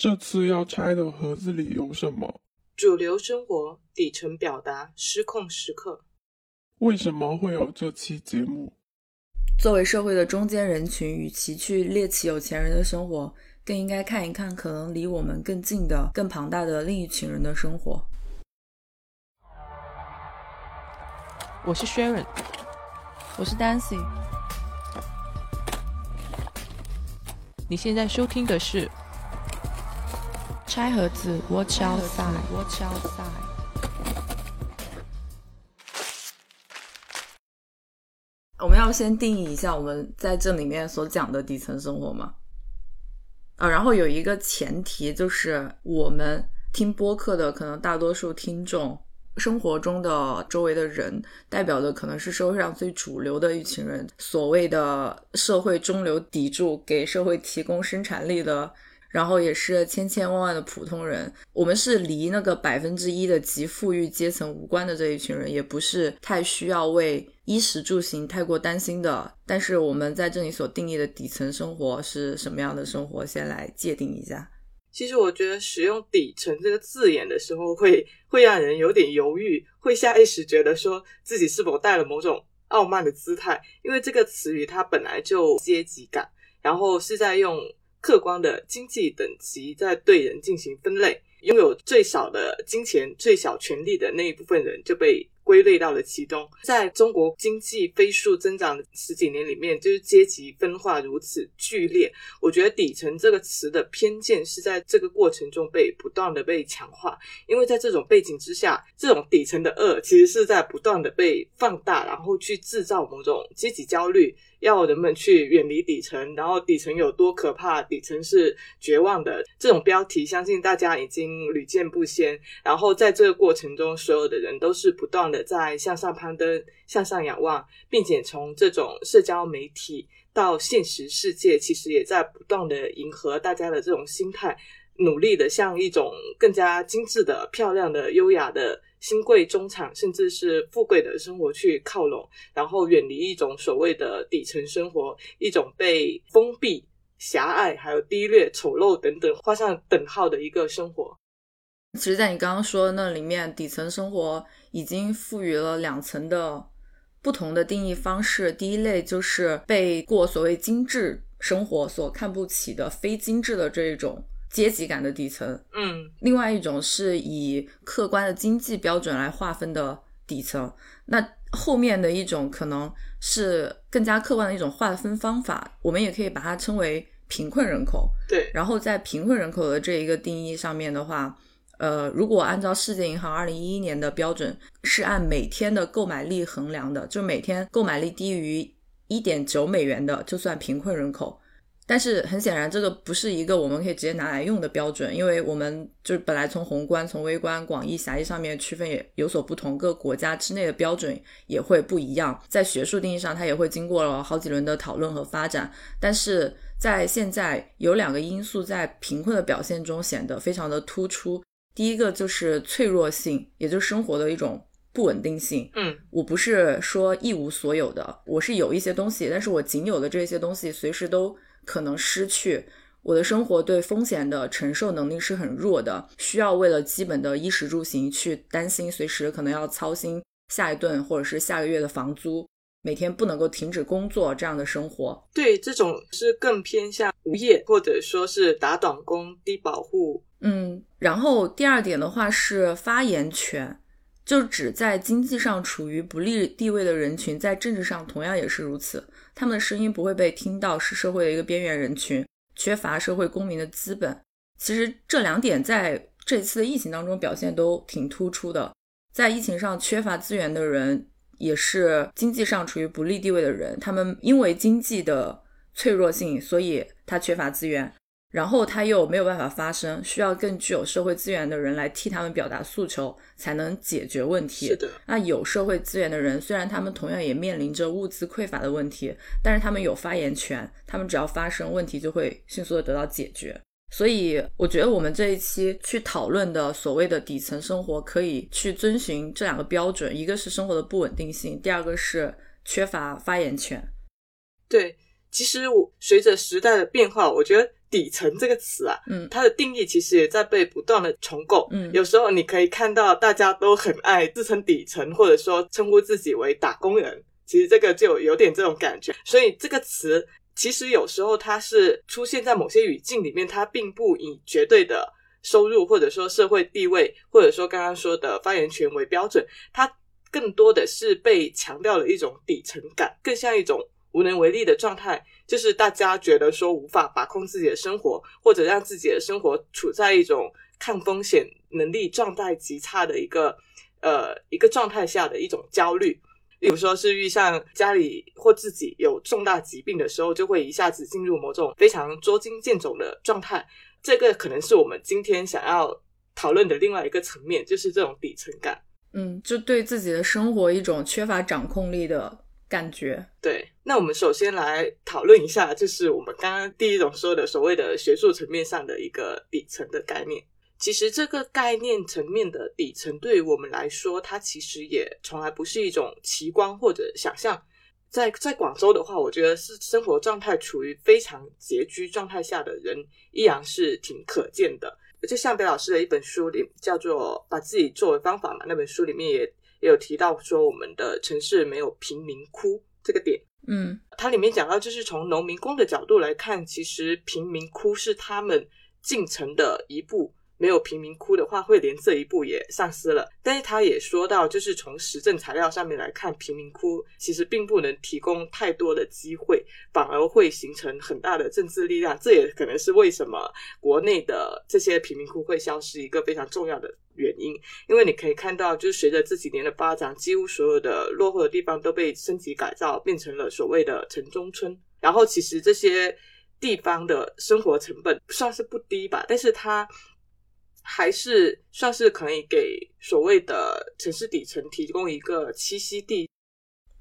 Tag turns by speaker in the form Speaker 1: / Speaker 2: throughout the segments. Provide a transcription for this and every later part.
Speaker 1: 这次要拆的盒子里有什么？
Speaker 2: 主流生活，底层表达，失控时刻。
Speaker 1: 为什么会有这期节目？
Speaker 3: 作为社会的中间人群，与其去猎奇有钱人的生活，更应该看一看可能离我们更近的、更庞大的另一群人的生活。
Speaker 4: 我是 Sharon，
Speaker 3: 我是 Dancy。
Speaker 4: 你现在收听的是。
Speaker 3: 拆盒子，Watch outside，Watch outside。我们要先定义一下我们在这里面所讲的底层生活吗？啊，然后有一个前提就是，我们听播客的可能大多数听众，生活中的周围的人，代表的可能是社会上最主流的一群人，所谓的社会中流砥柱，给社会提供生产力的。然后也是千千万万的普通人，我们是离那个百分之一的极富裕阶层无关的这一群人，也不是太需要为衣食住行太过担心的。但是我们在这里所定义的底层生活是什么样的生活？先来界定一下。
Speaker 2: 其实我觉得使用“底层”这个字眼的时候，会会让人有点犹豫，会下意识觉得说自己是否带了某种傲慢的姿态，因为这个词语它本来就阶级感，然后是在用。客观的经济等级在对人进行分类，拥有最少的金钱、最小权利的那一部分人就被归类到了其中。在中国经济飞速增长的十几年里面，就是阶级分化如此剧烈。我觉得“底层”这个词的偏见是在这个过程中被不断的被强化，因为在这种背景之下，这种底层的恶其实是在不断的被放大，然后去制造某种阶级焦虑。要人们去远离底层，然后底层有多可怕？底层是绝望的。这种标题，相信大家已经屡见不鲜。然后在这个过程中，所有的人都是不断的在向上攀登、向上仰望，并且从这种社交媒体到现实世界，其实也在不断的迎合大家的这种心态，努力的向一种更加精致的、漂亮的、优雅的。新贵、中产，甚至是富贵的生活去靠拢，然后远离一种所谓的底层生活，一种被封闭、狭隘、还有低劣、丑陋等等画上等号的一个生活。
Speaker 3: 其实，在你刚刚说的那里面，底层生活已经赋予了两层的不同的定义方式。第一类就是被过所谓精致生活所看不起的非精致的这一种。阶级感的底层，
Speaker 2: 嗯，
Speaker 3: 另外一种是以客观的经济标准来划分的底层，那后面的一种可能是更加客观的一种划分方法，我们也可以把它称为贫困人口。
Speaker 2: 对，
Speaker 3: 然后在贫困人口的这一个定义上面的话，呃，如果按照世界银行二零一一年的标准，是按每天的购买力衡量的，就每天购买力低于一点九美元的，就算贫困人口。但是很显然，这个不是一个我们可以直接拿来用的标准，因为我们就是本来从宏观、从微观、广义、狭义上面区分也有所不同，各国家之内的标准也会不一样。在学术定义上，它也会经过了好几轮的讨论和发展。但是在现在，有两个因素在贫困的表现中显得非常的突出。第一个就是脆弱性，也就是生活的一种不稳定性。
Speaker 2: 嗯，
Speaker 3: 我不是说一无所有的，我是有一些东西，但是我仅有的这些东西随时都。可能失去我的生活，对风险的承受能力是很弱的，需要为了基本的衣食住行去担心，随时可能要操心下一顿或者是下个月的房租，每天不能够停止工作这样的生活。
Speaker 2: 对，这种是更偏向无业或者说是打短工、低保户。
Speaker 3: 嗯，然后第二点的话是发言权，就指在经济上处于不利地位的人群，在政治上同样也是如此。他们的声音不会被听到，是社会的一个边缘人群，缺乏社会公民的资本。其实这两点在这次的疫情当中表现都挺突出的。在疫情上缺乏资源的人，也是经济上处于不利地位的人。他们因为经济的脆弱性，所以他缺乏资源。然后他又没有办法发声，需要更具有社会资源的人来替他们表达诉求，才能解决问题。
Speaker 2: 是的，
Speaker 3: 那有社会资源的人，虽然他们同样也面临着物资匮乏的问题，但是他们有发言权，他们只要发声，问题就会迅速的得到解决。所以，我觉得我们这一期去讨论的所谓的底层生活，可以去遵循这两个标准：一个是生活的不稳定性，第二个是缺乏发言权。
Speaker 2: 对，其实我随着时代的变化，我觉得。底层这个词啊，
Speaker 3: 嗯
Speaker 2: 它的定义其实也在被不断的重构。
Speaker 3: 嗯
Speaker 2: 有时候你可以看到大家都很爱自称底层，或者说称呼自己为打工人，其实这个就有点这种感觉。所以这个词其实有时候它是出现在某些语境里面，它并不以绝对的收入或者说社会地位，或者说刚刚说的发言权为标准，它更多的是被强调了一种底层感，更像一种无能为力的状态，就是大家觉得说无法把控自己的生活，或者让自己的生活处在一种抗风险能力状态极差的一个呃一个状态下的一种焦虑。比如说是遇上家里或自己有重大疾病的时候，就会一下子进入某种非常捉襟见肘的状态。这个可能是我们今天想要讨论的另外一个层面，就是这种底层感。
Speaker 3: 嗯，就对自己的生活一种缺乏掌控力的感觉。
Speaker 2: 对，那我们首先来讨论一下，就是我们刚刚第一种说的所谓的学术层面上的一个底层的概念。其实这个概念层面的底层，对于我们来说，它其实也从来不是一种奇观或者想象。在在广州的话，我觉得是生活状态处于非常拮据状态下的人，依然是挺可见的。就像北老师的一本书里叫做《把自己作为方法》嘛，那本书里面也也有提到说，我们的城市没有贫民窟这个点。
Speaker 3: 嗯
Speaker 2: 它里面讲到，就是从农民工的角度来看，其实贫民窟是他们进城的一步。没有贫民窟的话，会连这一步也丧失了。但是他也说到，就是从实证材料上面来看，贫民窟其实并不能提供太多的机会，反而会形成很大的政治力量。这也可能是为什么国内的这些贫民窟会消失一个非常重要的原因。因为你可以看到，就是随着这几年的发展，几乎所有的落后的地方都被升级改造，变成了所谓的城中村。然后，其实这些地方的生活成本算是不低吧，但是它还是算是可以给所谓的城市底层提供一个栖息地。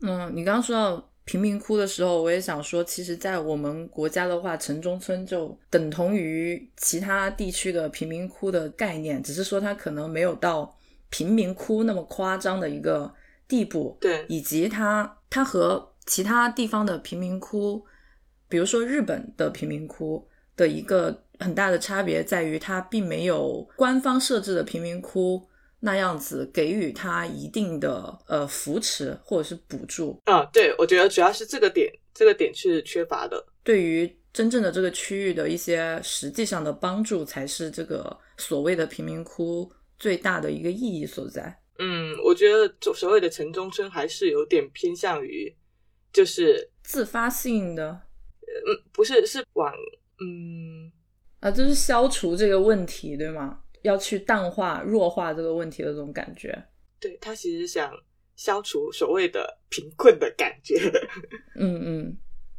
Speaker 3: 嗯，你刚刚说到贫民窟的时候，我也想说，其实，在我们国家的话，城中村就等同于其他地区的贫民窟的概念，只是说它可能没有到贫民窟那么夸张的一个地步。
Speaker 2: 对，
Speaker 3: 以及它它和其他地方的贫民窟，比如说日本的贫民窟的一个很大的差别在于，它并没有官方设置的贫民窟那样子给予它一定的呃扶持或者是补助。
Speaker 2: 啊、对，我觉得主要是这个点，这个点是缺乏的。
Speaker 3: 对于真正的这个区域的一些实际上的帮助，才是这个所谓的贫民窟最大的一个意义所在。
Speaker 2: 嗯，我觉得所所谓的城中村还是有点偏向于，就是
Speaker 3: 自发性的
Speaker 2: 嗯，不是是往嗯
Speaker 3: 啊，就是消除这个问题，对吗？要去淡化、弱化这个问题的这种感觉。
Speaker 2: 对他其实想消除所谓的贫困的感觉，
Speaker 3: 嗯嗯，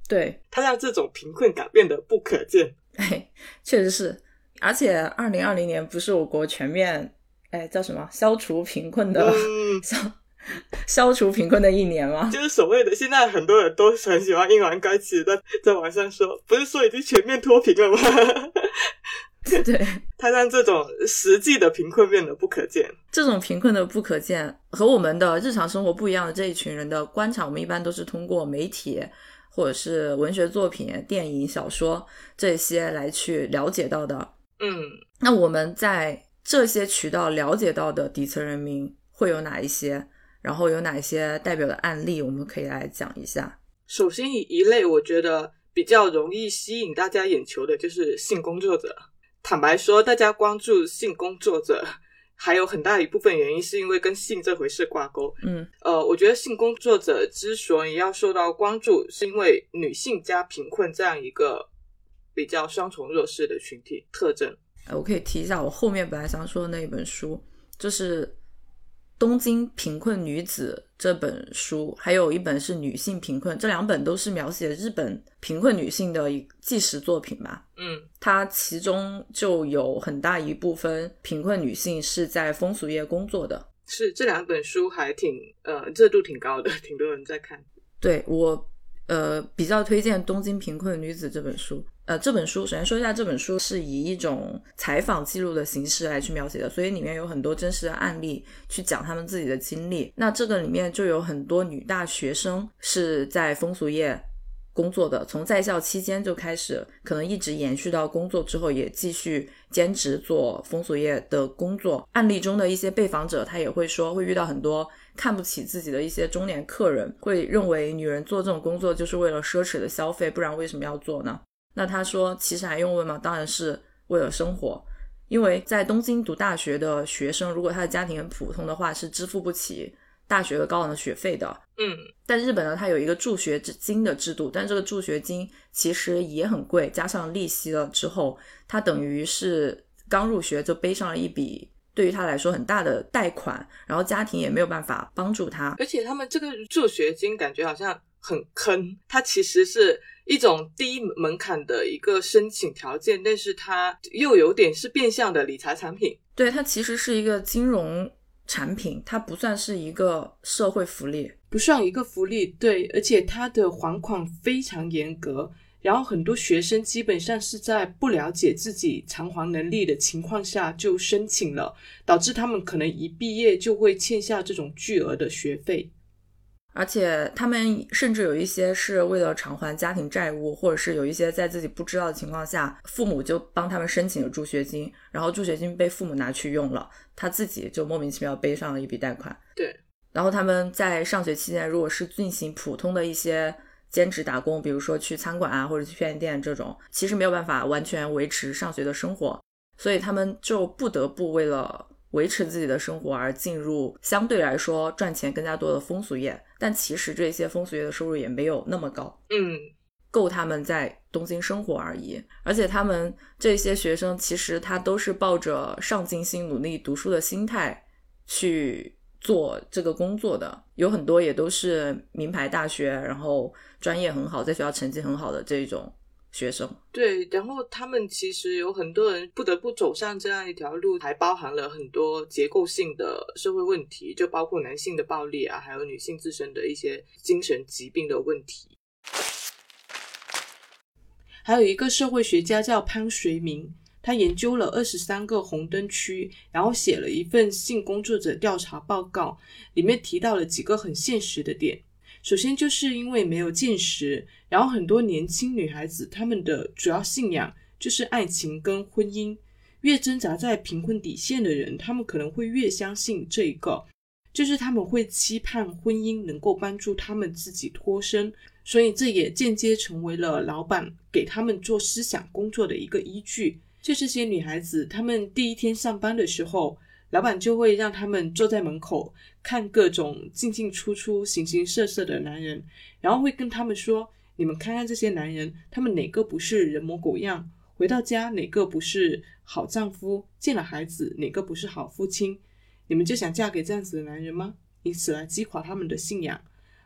Speaker 3: 对，
Speaker 2: 他让这种贫困感变得不可见。
Speaker 3: 哎，确实是。而且，二零二零年不是我国全面哎叫什么消除贫困的、
Speaker 2: 嗯，
Speaker 3: 消 消除贫困的一年吗？
Speaker 2: 就是所谓的现在很多人都很喜欢阴阳怪气，在在网上说，不是说已经全面脱贫了吗？
Speaker 3: 对，
Speaker 2: 他让这种实际的贫困变得不可见。
Speaker 3: 这种贫困的不可见和我们的日常生活不一样的这一群人的观察，我们一般都是通过媒体或者是文学作品、电影、小说这些来去了解到的。
Speaker 2: 嗯，
Speaker 3: 那我们在这些渠道了解到的底层人民会有哪一些？然后有哪一些代表的案例，我们可以来讲一下。
Speaker 2: 首先一一类，我觉得比较容易吸引大家眼球的就是性工作者。坦白说，大家关注性工作者，还有很大一部分原因是因为跟性这回事挂钩。
Speaker 3: 嗯
Speaker 2: 呃，我觉得性工作者之所以要受到关注，是因为女性加贫困这样一个比较双重弱势的群体特征。
Speaker 3: 呃我可以提一下我后面本来想说的那一本书，就是《东京贫困女子》这本书，还有一本是《女性贫困》，这两本都是描写日本贫困女性的一纪实作品吧。
Speaker 2: 嗯
Speaker 3: 它其中就有很大一部分贫困女性是在风俗业工作的。
Speaker 2: 是这两本书还挺呃热度挺高的，挺多人在看。
Speaker 3: 对我，呃，比较推荐《东京贫困女子》这本书。呃，这本书首先说一下，这本书是以一种采访记录的形式来去描写的，所以里面有很多真实的案例去讲他们自己的经历。那这个里面就有很多女大学生是在风俗业工作的，从在校期间就开始，可能一直延续到工作之后，也继续兼职做风俗业的工作。案例中的一些被访者，他也会说，会遇到很多看不起自己的一些中年客人，会认为女人做这种工作就是为了奢侈的消费，不然为什么要做呢？那他说，其实还用问吗？当然是为了生活，因为在东京读大学的学生，如果他的家庭很普通的话，是支付不起。大学的高昂的学费的，
Speaker 5: 嗯，
Speaker 3: 但日本呢，它有一个助学金的制度，但这个助学金其实也很贵，加上利息了之后，他等于是刚入学就背上了一笔对于他来说很大的贷款，然后家庭也没有办法帮助他，
Speaker 5: 而且他们这个助学金感觉好像很坑，它其实是一种低门槛的一个申请条件，但是它又有点是变相的理财产品，
Speaker 3: 对，它其实是一个金融。产品它不算是一个社会福利，
Speaker 2: 不算一个福利，对，而且它的还款非常严格，然后很多学生基本上是在不了解自己偿还能力的情况下就申请了，导致他们可能一毕业就会欠下这种巨额的学费。
Speaker 3: 而且他们甚至有一些是为了偿还家庭债务，或者是有一些在自己不知道的情况下，父母就帮他们申请了助学金，然后助学金被父母拿去用了，他自己就莫名其妙背上了一笔贷款。
Speaker 5: 对。
Speaker 3: 然后他们在上学期间，如果是进行普通的一些兼职打工，比如说去餐馆啊或者去便利店这种，其实没有办法完全维持上学的生活，所以他们就不得不为了。维持自己的生活而进入相对来说赚钱更加多的风俗业，但其实这些风俗业的收入也没有那么高，
Speaker 5: 嗯，
Speaker 3: 够他们在东京生活而已。而且他们这些学生其实他都是抱着上进心、努力读书的心态去做这个工作的，有很多也都是名牌大学，然后专业很好，在学校成绩很好的这种。学生
Speaker 5: 对，然后他们其实有很多人不得不走上这样一条路，还包含了很多结构性的社会问题，就包括男性的暴力啊，还有女性自身的一些精神疾病的问题。
Speaker 2: 还有一个社会学家叫潘绥明，他研究了二十三个红灯区，然后写了一份性工作者调查报告，里面提到了几个很现实的点。首先就是因为没有见识，然后很多年轻女孩子她们的主要信仰就是爱情跟婚姻。越挣扎在贫困底线的人，他们可能会越相信这一个，就是他们会期盼婚姻能够帮助他们自己脱身，所以这也间接成为了老板给他们做思想工作的一个依据。就这些女孩子，她们第一天上班的时候。老板就会让他们坐在门口看各种进进出出、形形色色的男人，然后会跟他们说：“你们看看这些男人，他们哪个不是人模狗样？回到家哪个不是好丈夫？见了孩子哪个不是好父亲？你们就想嫁给这样子的男人吗？以此来击垮他们的信仰。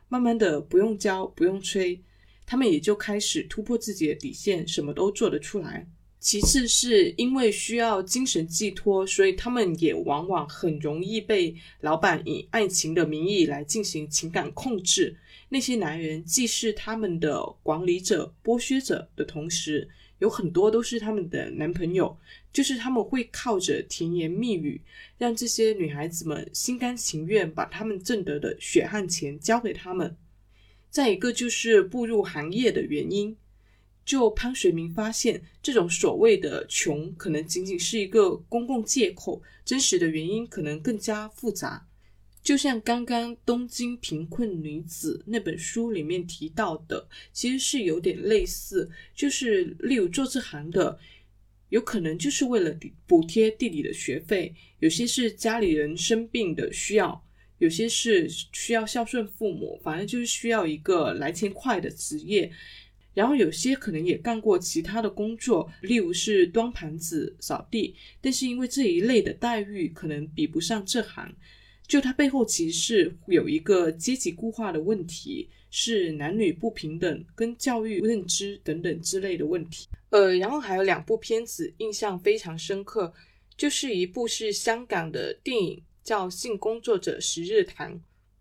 Speaker 2: 慢慢的，不用教，不用催，他们也就开始突破自己的底线，什么都做得出来。”其次是因为需要精神寄托，所以他们也往往很容易被老板以爱情的名义来进行情感控制。那些男人既是他们的管理者、剥削者的同时，有很多都是他们的男朋友，就是他们会靠着甜言蜜语，让这些女孩子们心甘情愿把他们挣得的血汗钱交给他们。再一个就是步入行业的原因。就潘水明发现，这种所谓的穷可能仅仅是一个公共借口，真实的原因可能更加复杂。就像刚刚《东京贫困女子》那本书里面提到的，其实是有点类似。就是例如做这行的，有可能就是为了补贴弟弟的学费，有些是家里人生病的需要，有些是需要孝顺父母，反正就是需要一个来钱快的职业。然后有些可能也干过其他的工作，例如是端盘子、扫地，但是因为这一类的待遇可能比不上这行，就它背后其实是有一个阶级固化的问题，是男女不平等、跟教育认知等等之类的问题。呃，然后还有两部片子印象非常深刻，就是一部是香港的电影叫《性工作者十日谈》，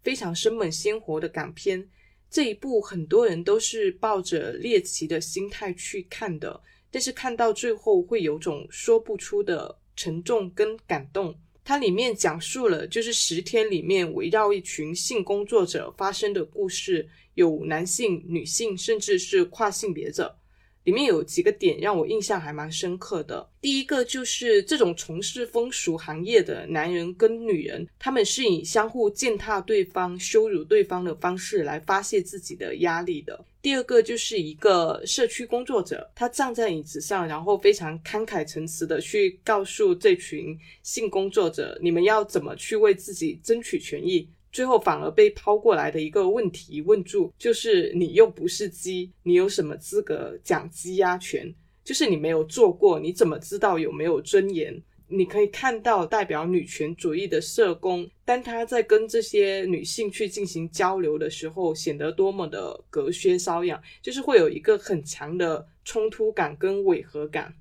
Speaker 2: 非常生猛鲜活的港片。这一部很多人都是抱着猎奇的心态去看的，但是看到最后会有种说不出的沉重跟感动。它里面讲述了就是十天里面围绕一群性工作者发生的故事，有男性、女性，甚至是跨性别者。里面有几个点让我印象还蛮深刻的。第一个就是这种从事风俗行业的男人跟女人，他们是以相互践踏对方、羞辱对方的方式来发泄自己的压力的。第二个就是一个社区工作者，他站在椅子上，然后非常慷慨陈词的去告诉这群性工作者，你们要怎么去为自己争取权益。最后反而被抛过来的一个问题问住，就是你又不是鸡，你有什么资格讲鸡鸭权？就是你没有做过，你怎么知道有没有尊严？你可以看到代表女权主义的社工，当他在跟这些女性去进行交流的时候，显得多么的隔靴搔痒，就是会有一个很强的冲突感跟违和感。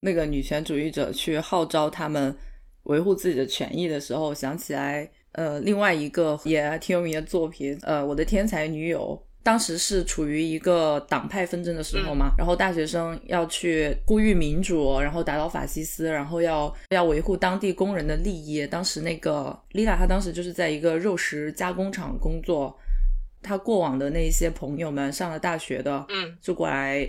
Speaker 3: 那个女权主义者去号召他们维护自己的权益的时候，想起来。呃，另外一个也挺有名的作品，呃，我的天才女友，当时是处于一个党派纷争的时候嘛，然后大学生要去呼吁民主，然后打倒法西斯，然后要要维护当地工人的利益。当时那个丽娜，她当时就是在一个肉食加工厂工作，她过往的那些朋友们上了大学的，
Speaker 6: 嗯，
Speaker 3: 就过来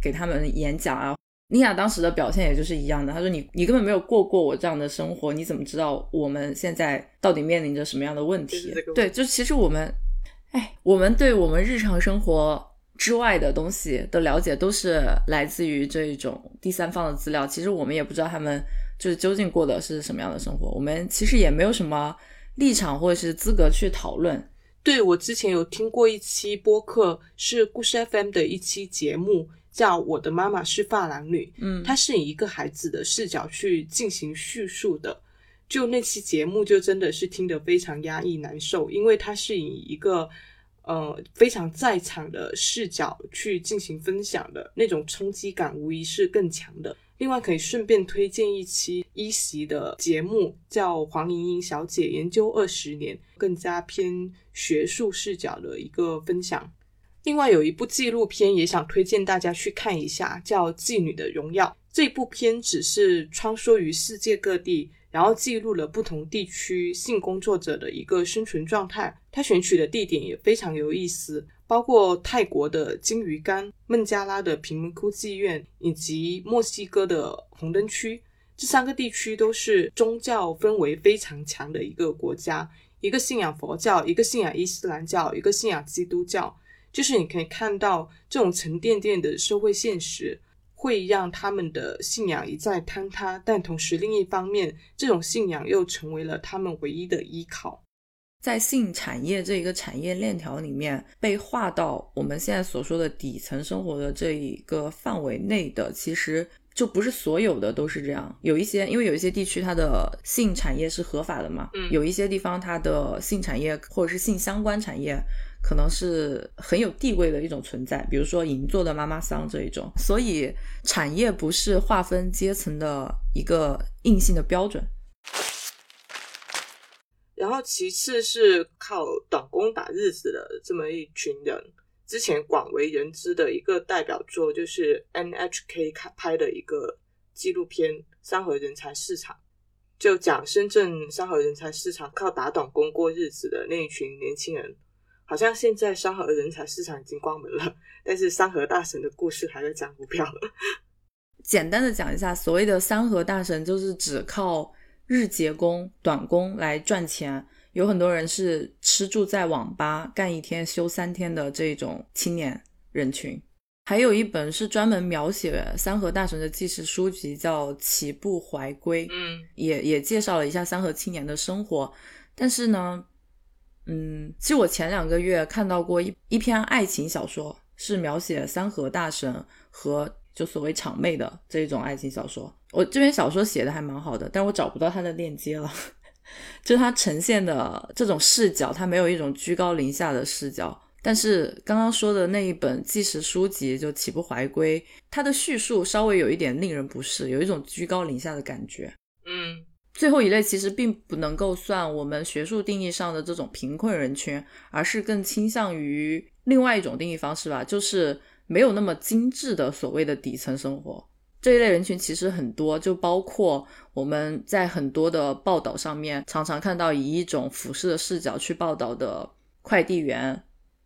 Speaker 3: 给他们演讲啊。妮娅当时的表现也就是一样的，她说：“你你根本没有过过我这样的生活，你怎么知道我们现在到底面临着什么样的问题？”对，就其实我们，哎，我们对我们日常生活之外的东西的了解，都是来自于这一种第三方的资料。其实我们也不知道他们就是究竟过的是什么样的生活，我们其实也没有什么立场或者是资格去讨论。
Speaker 2: 对我之前有听过一期播客，是故事 FM 的一期节目。叫我的妈妈是发廊女，
Speaker 3: 嗯，
Speaker 2: 她是以一个孩子的视角去进行叙述的。就那期节目，就真的是听得非常压抑难受，因为她是以一个呃非常在场的视角去进行分享的，那种冲击感无疑是更强的。另外，可以顺便推荐一期一席的节目，叫黄莹莹小姐研究二十年，更加偏学术视角的一个分享。另外有一部纪录片也想推荐大家去看一下，叫《妓女的荣耀》。这部片只是穿梭于世界各地，然后记录了不同地区性工作者的一个生存状态。他选取的地点也非常有意思，包括泰国的金鱼缸、孟加拉的贫民窟妓院以及墨西哥的红灯区。这三个地区都是宗教氛围非常强的一个国家，一个信仰佛教，一个信仰伊斯兰教，一个信仰基督教。就是你可以看到这种沉甸甸的社会现实，会让他们的信仰一再坍塌，但同时另一方面，这种信仰又成为了他们唯一的依靠。
Speaker 3: 在性产业这一个产业链条里面，被划到我们现在所说的底层生活的这一个范围内的，其实就不是所有的都是这样。有一些，因为有一些地区它的性产业是合法的嘛，
Speaker 6: 嗯，
Speaker 3: 有一些地方它的性产业或者是性相关产业。可能是很有地位的一种存在，比如说银座的妈妈桑这一种，所以产业不是划分阶层的一个硬性的标准。
Speaker 6: 然后其次是靠短工打日子的这么一群人，之前广为人知的一个代表作就是 NHK 开拍的一个纪录片《三和人才市场》，就讲深圳三和人才市场靠打短工过日子的那一群年轻人。好像现在三河人才市场已经关门了，但是三河大神的故事还在讲股票。
Speaker 3: 简单的讲一下，所谓的三河大神就是只靠日结工、短工来赚钱，有很多人是吃住在网吧，干一天休三天的这种青年人群。还有一本是专门描写三河大神的纪实书籍，叫《起步怀归》，
Speaker 6: 嗯，
Speaker 3: 也也介绍了一下三河青年的生活，但是呢。嗯，其实我前两个月看到过一一篇爱情小说，是描写三河大神和就所谓场妹的这种爱情小说。我这篇小说写的还蛮好的，但我找不到它的链接了。就它呈现的这种视角，它没有一种居高临下的视角。但是刚刚说的那一本纪实书籍就《岂不怀归》，它的叙述稍微有一点令人不适，有一种居高临下的感觉。
Speaker 6: 嗯。
Speaker 3: 最后一类其实并不能够算我们学术定义上的这种贫困人群，而是更倾向于另外一种定义方式吧，就是没有那么精致的所谓的底层生活。这一类人群其实很多，就包括我们在很多的报道上面常常看到以一种俯视的视角去报道的快递员，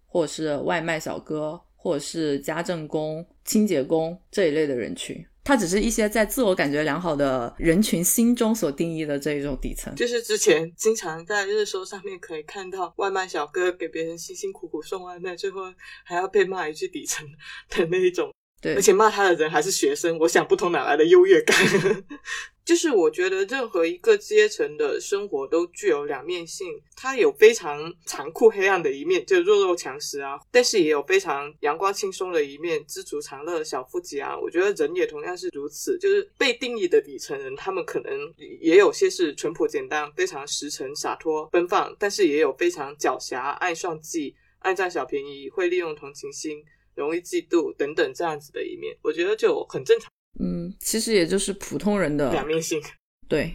Speaker 3: 或者是外卖小哥，或者是家政工、清洁工这一类的人群。它只是一些在自我感觉良好的人群心中所定义的这一种底层。
Speaker 7: 就是之前经常在热搜上面可以看到外卖小哥给别人辛辛苦苦送外卖，最后还要被骂一句底层的那一种。
Speaker 3: 对，
Speaker 7: 而且骂他的人还是学生，我想不通哪来的优越感。就是我觉得任何一个阶层的生活都具有两面性，它有非常残酷黑暗的一面，就弱肉强食啊，但是也有非常阳光轻松的一面，知足常乐、小富即安。我觉得人也同样是如此，就是被定义的底层人，他们可能也有些是淳朴简单、非常实诚、洒脱、奔放，但是也有非常狡黠、爱算计、爱占小便宜、会利用同情心。容易嫉妒等等这样子的一面，我觉得就很正常。
Speaker 3: 嗯，其实也就是普通人的
Speaker 7: 两面性。
Speaker 3: 对，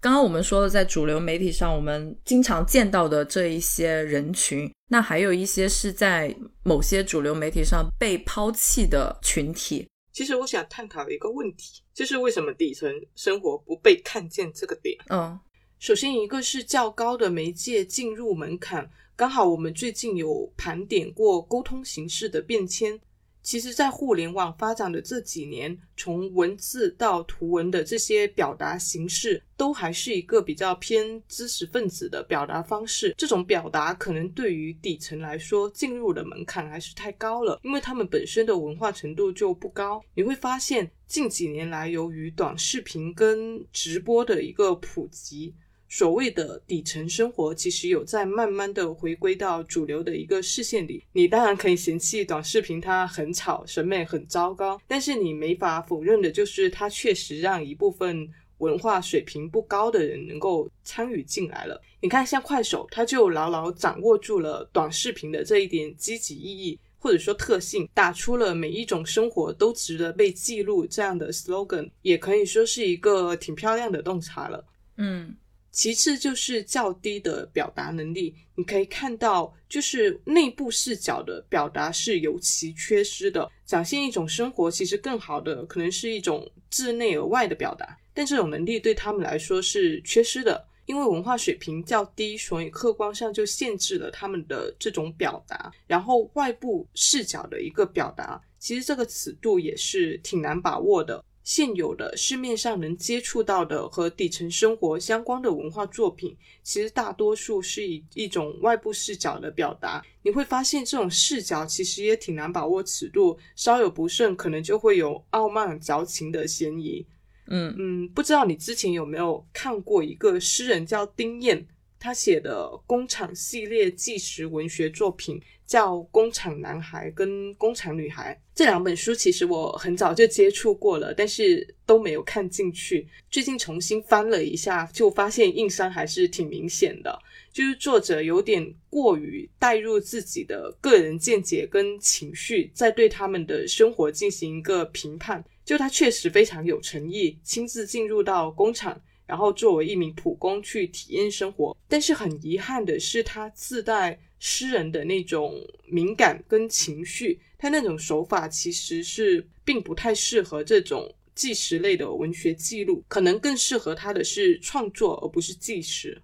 Speaker 3: 刚刚我们说的，在主流媒体上我们经常见到的这一些人群，那还有一些是在某些主流媒体上被抛弃的群体。
Speaker 7: 其实我想探讨一个问题，就是为什么底层生活不被看见这个点？
Speaker 3: 嗯，
Speaker 2: 首先一个是较高的媒介进入门槛。刚好我们最近有盘点过沟通形式的变迁。其实，在互联网发展的这几年，从文字到图文的这些表达形式，都还是一个比较偏知识分子的表达方式。这种表达可能对于底层来说，进入的门槛还是太高了，因为他们本身的文化程度就不高。你会发现，近几年来，由于短视频跟直播的一个普及。所谓的底层生活，其实有在慢慢的回归到主流的一个视线里。你当然可以嫌弃短视频它很吵，审美很糟糕，但是你没法否认的就是它确实让一部分文化水平不高的人能够参与进来了。你看，像快手，它就牢牢掌握住了短视频的这一点积极意义，或者说特性，打出了每一种生活都值得被记录这样的 slogan，也可以说是一个挺漂亮的洞察了。
Speaker 3: 嗯。
Speaker 2: 其次就是较低的表达能力，你可以看到，就是内部视角的表达是尤其缺失的。展现一种生活，其实更好的可能是一种自内而外的表达，但这种能力对他们来说是缺失的，因为文化水平较低，所以客观上就限制了他们的这种表达。然后外部视角的一个表达，其实这个尺度也是挺难把握的。现有的市面上能接触到的和底层生活相关的文化作品，其实大多数是以一种外部视角的表达。你会发现，这种视角其实也挺难把握尺度，稍有不慎，可能就会有傲慢矫情的嫌疑。
Speaker 3: 嗯
Speaker 2: 嗯，不知道你之前有没有看过一个诗人叫丁燕，他写的《工厂》系列纪实文学作品。叫《工厂男孩》跟《工厂女孩》这两本书，其实我很早就接触过了，但是都没有看进去。最近重新翻了一下，就发现硬伤还是挺明显的，就是作者有点过于带入自己的个人见解跟情绪，在对他们的生活进行一个评判。就他确实非常有诚意，亲自进入到工厂，然后作为一名普工去体验生活。但是很遗憾的是，他自带。诗人的那种敏感跟情绪，他那种手法其实是并不太适合这种纪实类的文学记录，可能更适合他的是创作，而不是纪实。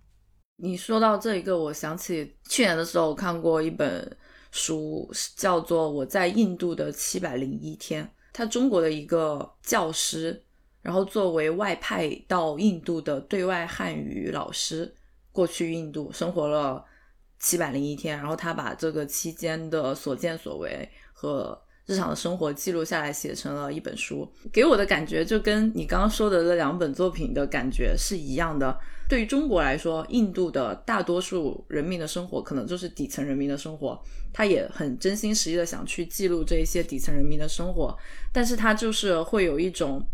Speaker 3: 你说到这一个，我想起去年的时候看过一本书，叫做《我在印度的七百零一天》，他中国的一个教师，然后作为外派到印度的对外汉语老师，过去印度生活了。七百零一天，然后他把这个期间的所见所为和日常的生活记录下来，写成了一本书。给我的感觉就跟你刚刚说的这两本作品的感觉是一样的。对于中国来说，印度的大多数人民的生活可能就是底层人民的生活，他也很真心实意的想去记录这一些底层人民的生活，但是他就是会有一种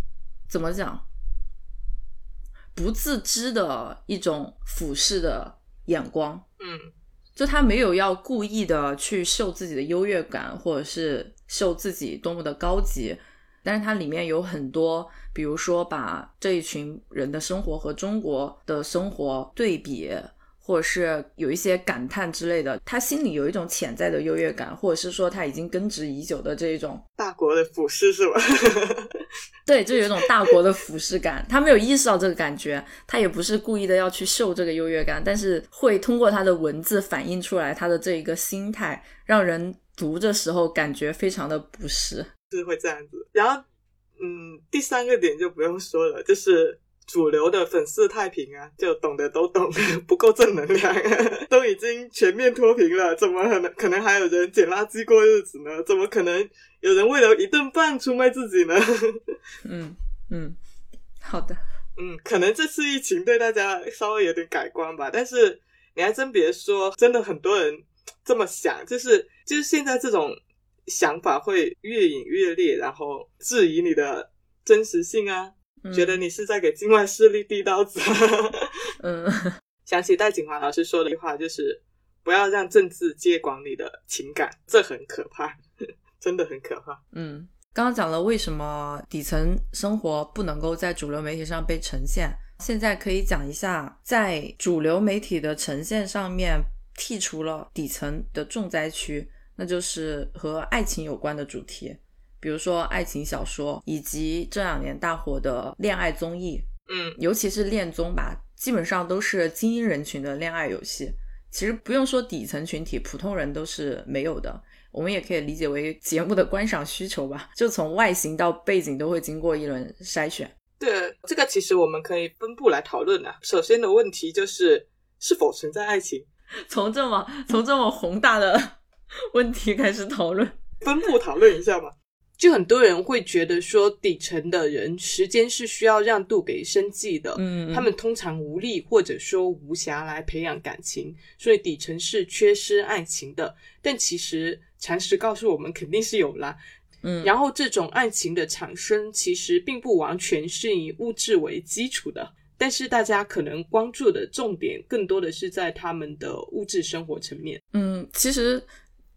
Speaker 3: 怎么讲，不自知的一种俯视的眼光。
Speaker 7: 嗯。
Speaker 3: 就他没有要故意的去秀自己的优越感，或者是秀自己多么的高级，但是它里面有很多，比如说把这一群人的生活和中国的生活对比，或者是有一些感叹之类的，他心里有一种潜在的优越感，或者是说他已经根植已久的这一种，
Speaker 2: 大国的俯视是吧？
Speaker 3: 对，就有一种大国的俯视感。他没有意识到这个感觉，他也不是故意的要去秀这个优越感，但是会通过他的文字反映出来他的这一个心态，让人读的时候感觉非常的不适。
Speaker 2: 是会这样子。然后，嗯，第三个点就不用说了，就是主流的粉饰太平啊，就懂得都懂，不够正能量，都已经全面脱贫了，怎么可能可能还有人捡垃圾过日子呢？怎么可能有人为了一顿饭出卖自己呢？
Speaker 3: 嗯嗯，好的，
Speaker 2: 嗯，可能这次疫情对大家稍微有点改观吧，但是你还真别说，真的很多人这么想，就是就是现在这种想法会越演越烈，然后质疑你的真实性啊，
Speaker 3: 嗯
Speaker 2: 觉得你是在给境外势力递刀子。
Speaker 3: 嗯
Speaker 2: 想起戴景华老师说的一句话，就是不要让政治接管你的情感，这很可怕，真的很可怕。
Speaker 3: 嗯，刚刚讲了为什么底层生活不能够在主流媒体上被呈现，现在可以讲一下，在主流媒体的呈现上面剔除了底层的重灾区，那就是和爱情有关的主题，比如说爱情小说，以及这两年大火的恋爱综艺，
Speaker 2: 嗯
Speaker 3: 尤其是恋综吧，基本上都是精英人群的恋爱游戏。其实不用说底层群体，普通人都是没有的。我们也可以理解为节目的观赏需求吧，就从外形到背景都会经过一轮筛选。
Speaker 2: 对，这个其实我们可以分步来讨论啊。首先的问题就是是否存在爱情，
Speaker 3: 从这么从这么宏大的 问题开始讨论。
Speaker 2: 分步讨论一下嘛。
Speaker 8: 就很多人会觉得说，底层的人时间是需要让渡给生计的，
Speaker 3: 嗯
Speaker 8: 他们通常无力或者说无暇来培养感情，所以底层是缺失爱情的。但其实常识告诉我们，肯定是有啦。
Speaker 3: 嗯，
Speaker 8: 然后这种爱情的产生，其实并不完全是以物质为基础的，但是大家可能关注的重点更多的是在他们的物质生活层面。
Speaker 3: 嗯，其实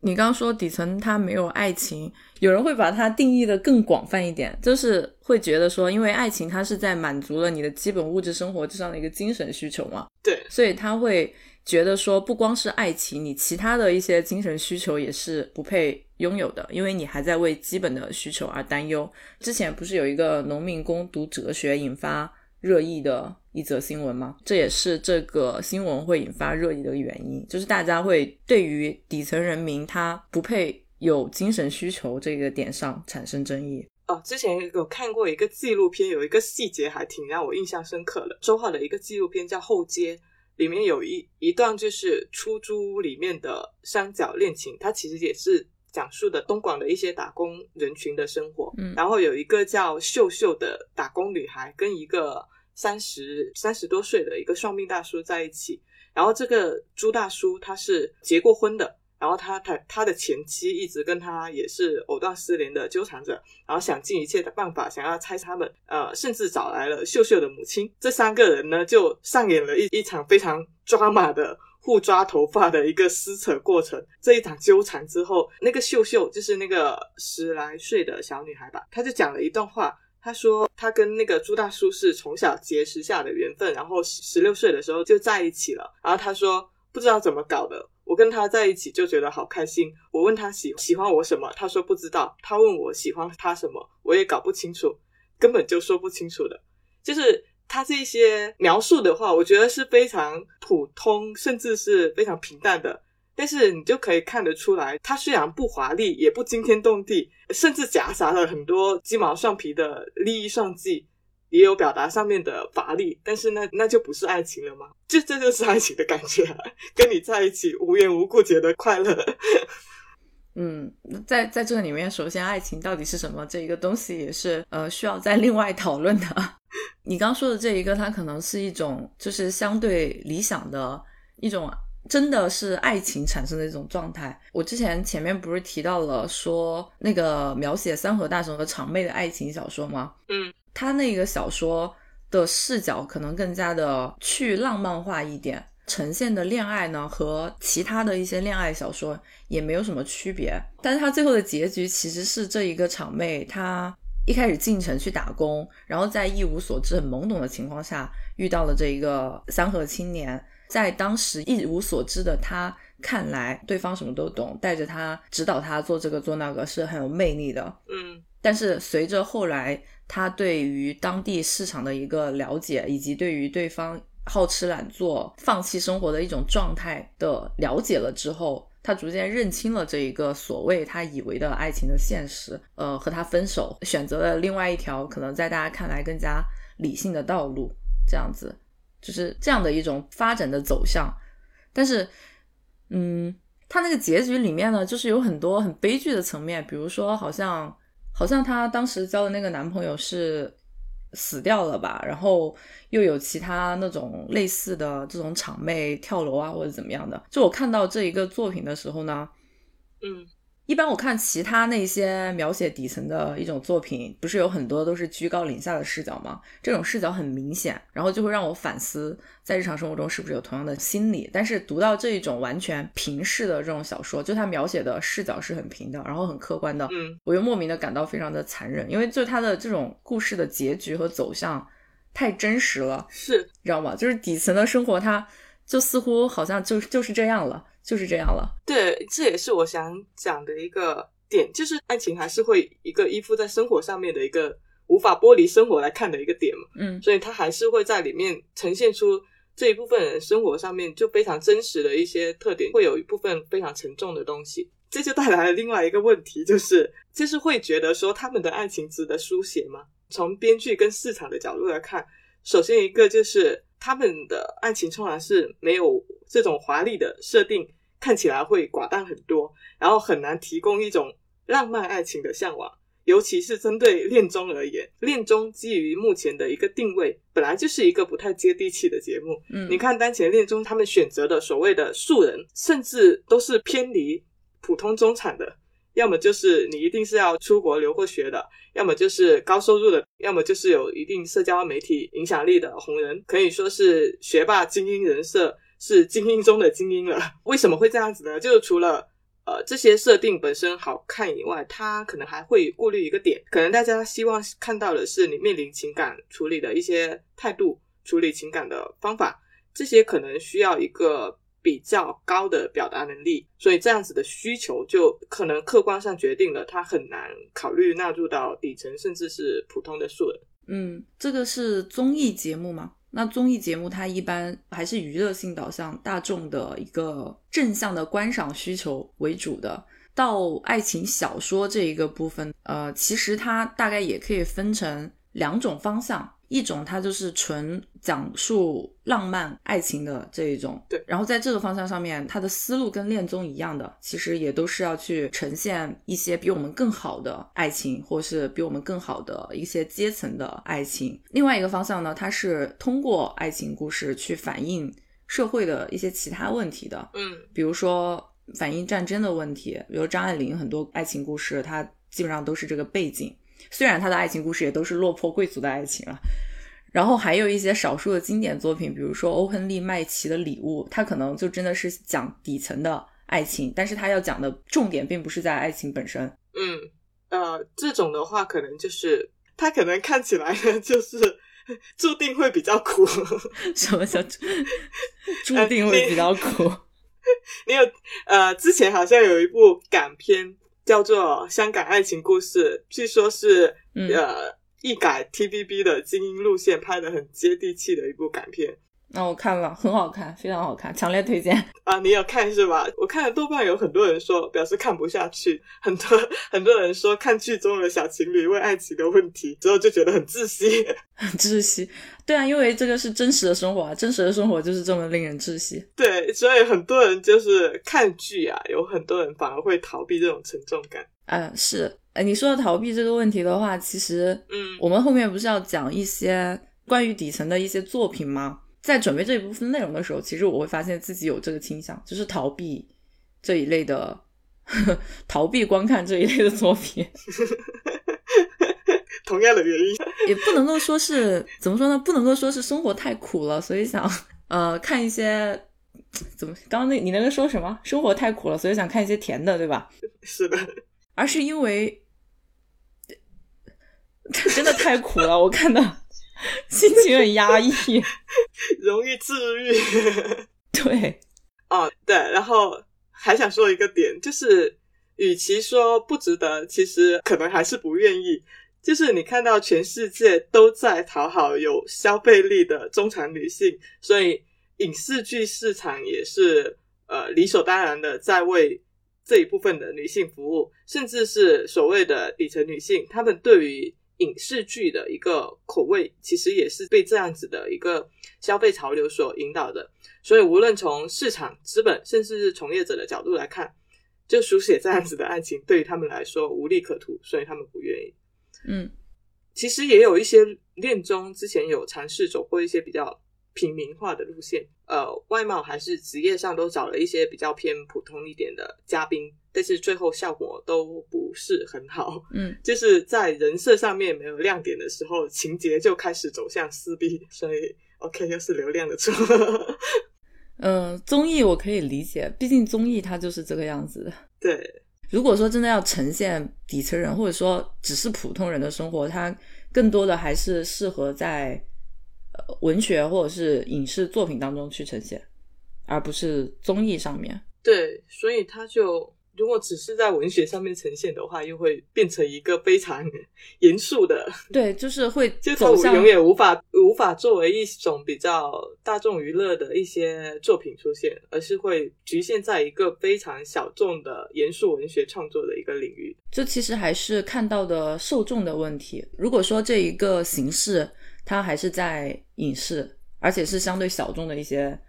Speaker 3: 你刚刚说底层他没有爱情，有人会把它定义的更广泛一点，就是会觉得说，因为爱情它是在满足了你的基本物质生活之上的一个精神需求嘛，
Speaker 2: 对，
Speaker 3: 所以他会觉得说，不光是爱情，你其他的一些精神需求也是不配拥有的，因为你还在为基本的需求而担忧。之前不是有一个农民工读哲学引发热议的一则新闻吗？这也是这个新闻会引发热议的原因，就是大家会对于底层人民他不配有精神需求这个点上产生争议。
Speaker 2: 哦，之前有看过一个纪录片，有一个细节还挺让我印象深刻的。周浩的一个纪录片叫《后街》，里面有一一段就是出租屋里面的三角恋情，它其实也是讲述的东莞的一些打工人群的生活。
Speaker 3: 嗯
Speaker 2: 然后有一个叫秀秀的打工女孩跟一个三十三十多岁的一个算命大叔在一起，然后这个朱大叔他是结过婚的。然后他他他的前妻一直跟他也是藕断丝连的纠缠着，然后想尽一切的办法想要拆他们，呃，甚至找来了秀秀的母亲。这三个人呢，就上演了一一场非常抓马的互抓头发的一个撕扯过程。这一场纠缠之后，那个秀秀就是那个十来岁的小女孩吧，她就讲了一段话。他说，他跟那个朱大叔是从小结识下的缘分，然后十六岁的时候就在一起了。然后他说，不知道怎么搞的，我跟他在一起就觉得好开心。我问他喜喜欢我什么，他说不知道。他问我喜欢他什么，我也搞不清楚，根本就说不清楚的。就是他这些描述的话，我觉得是非常普通，甚至是非常平淡的。但是你就可以看得出来，它虽然不华丽，也不惊天动地，甚至夹杂了很多鸡毛蒜皮的利益算计。也有表达上面的乏力，但是那那就不是爱情了吗？这 这就是爱情的感觉、跟你在一起无缘无故觉得快乐。
Speaker 3: 嗯，在在这里面，首先爱情到底是什么这一个东西也是呃需要再另外讨论的。你刚说的这一个，它可能是一种就是相对理想的一种，真的是爱情产生的一种状态。我之前前面不是提到了说那个描写三河大神和场妹的爱情小说吗？
Speaker 2: 嗯，
Speaker 3: 他那个小说的视角可能更加的去浪漫化一点。呈现的恋爱呢，和其他的一些恋爱小说也没有什么区别，但是他最后的结局其实是这一个场妹她一开始进城去打工，然后在一无所知、很懵懂的情况下遇到了这一个三河青年，在当时一无所知的他看来，对方什么都懂，带着他指导他做这个做那个是很有魅力的。
Speaker 2: 嗯
Speaker 3: 但是随着后来他对于当地市场的一个了解，以及对于对方好吃懒做、放弃生活的一种状态的了解了之后，他逐渐认清了这一个所谓他以为的爱情的现实，呃，和他分手，选择了另外一条可能在大家看来更加理性的道路，这样子就是这样的一种发展的走向。但是，嗯，他那个结局里面呢，就是有很多很悲剧的层面，比如说好像好像她当时交的那个男朋友是死掉了吧，然后又有其他那种类似的这种场妹跳楼啊或者怎么样的。就我看到这一个作品的时候呢，
Speaker 2: 嗯
Speaker 3: 一般我看其他那些描写底层的一种作品，不是有很多都是居高临下的视角吗？这种视角很明显，然后就会让我反思，在日常生活中是不是有同样的心理。但是读到这一种完全平视的这种小说，就它描写的视角是很平的，然后很客观的，
Speaker 2: 嗯
Speaker 3: 我又莫名的感到非常的残忍，因为就它的这种故事的结局和走向太真实了，
Speaker 2: 是
Speaker 3: 你知道吗？就是底层的生活，它就似乎好像就就是这样了，就是这样了。
Speaker 2: 对，这也是我想讲的一个点，就是爱情还是会一个依附在生活上面的一个无法剥离生活来看的一个点嘛，
Speaker 3: 嗯
Speaker 2: 所以它还是会在里面呈现出这一部分人生活上面就非常真实的一些特点，会有一部分非常沉重的东西。这就带来了另外一个问题，就是就是会觉得说他们的爱情值得书写吗？从编剧跟市场的角度来看，首先一个就是他们的爱情通常是没有这种华丽的设定，看起来会寡淡很多，然后很难提供一种浪漫爱情的向往。尤其是针对恋综而言，恋综基于目前的一个定位，本来就是一个不太接地气的节目。
Speaker 3: 嗯，
Speaker 2: 你看当前恋综他们选择的所谓的素人，甚至都是偏离普通中产的，要么就是你一定是要出国留过学的，要么就是高收入的，要么就是有一定社交媒体影响力的红人，可以说是学霸精英人设，是精英中的精英了。为什么会这样子呢？就除了呃这些设定本身好看以外，它可能还会顾虑一个点，可能大家希望看到的是你面临情感处理的一些态度，处理情感的方法，这些可能需要一个比较高的表达能力，所以这样子的需求就可能客观上决定了它很难考虑纳入到底层甚至是普通的素人。
Speaker 3: 嗯，这个是综艺节目吗？那综艺节目它一般还是娱乐性导向、大众的一个正向的观赏需求为主的。到爱情小说这一个部分，呃，其实它大概也可以分成两种方向，一种它就是纯讲述浪漫爱情的这一种，
Speaker 2: 对
Speaker 3: 然后在这个方向上面，它的思路跟恋综一样的，其实也都是要去呈现一些比我们更好的爱情，或是比我们更好的一些阶层的爱情。另外一个方向呢，它是通过爱情故事去反映社会的一些其他问题的，
Speaker 2: 嗯
Speaker 3: 比如说反映战争的问题，比如张爱玲很多爱情故事，它基本上都是这个背景。虽然他的爱情故事也都是落魄贵族的爱情啊，然后还有一些少数的经典作品，比如说欧亨利·麦奇的《礼物》，他可能就真的是讲底层的爱情，但是他要讲的重点并不是在爱情本身。
Speaker 2: 嗯，呃，这种的话可能就是他可能看起来呢就是 注定会比较苦。
Speaker 3: 什么叫注 注定会比较苦？
Speaker 2: 你有呃，之前好像有一部港片叫做《香港爱情故事》，据说是、
Speaker 3: 嗯。
Speaker 2: 呃一改 TVB 的精英路线，拍的很接地气的一部港片
Speaker 3: 那我看了，很好看，非常好看，强烈推荐。
Speaker 2: 啊。你有看是吧？我看了豆瓣有很多人说表示看不下去，很多 很多人说看剧中的小情侣问爱情的问题之后就觉得很窒息。
Speaker 3: 很窒息。对啊，因为这个是真实的生活啊，真实的生活就是这么令人窒息。
Speaker 2: 对，所以很多人就是看剧啊，有很多人反而会逃避这种沉重感。
Speaker 3: 嗯，是，哎，你说到逃避这个问题的话，其实，
Speaker 2: 嗯
Speaker 3: 我们后面不是要讲一些关于底层的一些作品吗？在准备这一部分内容的时候，其实我会发现自己有这个倾向，就是逃避这一类的，逃避观看这一类的作品，
Speaker 2: 同样的原因，
Speaker 3: 也不能够说是怎么说呢？不能够说是生活太苦了，所以想呃看一些怎么刚刚那你那个说什么？生活太苦了，所以想看一些甜的，对吧？
Speaker 2: 是的，
Speaker 3: 而是因为这 真的太苦了，我看到 心情很压抑。
Speaker 2: 容易治愈。
Speaker 3: 对，
Speaker 2: 哦，对，然后还想说一个点，就是与其说不值得，其实可能还是不愿意。就是你看到全世界都在讨好有消费力的中产女性，所以影视剧市场也是呃理所当然的在为这一部分的女性服务，甚至是所谓的底层女性，她们对于影视剧的一个口味，其实也是被这样子的一个消费潮流所引导的。所以，无论从市场、资本，甚至是从业者的角度来看，就书写这样子的案情，对于他们来说无利可图，所以他们不愿意。
Speaker 3: 嗯
Speaker 2: 其实也有一些恋综之前有尝试走过一些比较平民化的路线，呃，外貌还是职业上都找了一些比较偏普通一点的嘉宾，但是最后效果都不是很好。
Speaker 3: 嗯，
Speaker 2: 就是在人设上面没有亮点的时候，情节就开始走向撕逼，所以 OK 又是流量的错。
Speaker 3: 嗯，综艺我可以理解，毕竟综艺它就是这个样子的。
Speaker 2: 对，
Speaker 3: 如果说真的要呈现底层人，或者说只是普通人的生活，它更多的还是适合在呃文学或者是影视作品当中去呈现，而不是综艺上面。
Speaker 2: 对，所以他就如果只是在文学上面呈现的话，又会变成一个非常 严肃的，
Speaker 3: 对，就是会
Speaker 2: 就它
Speaker 3: 走向
Speaker 2: 永远无法无法作为一种比较大众娱乐的一些作品出现，而是会局限在一个非常小众的严肃文学创作的一个领域。
Speaker 3: 这其实还是看到的受众的问题。如果说这一个形式它还是在影视，而且是相对小众的一些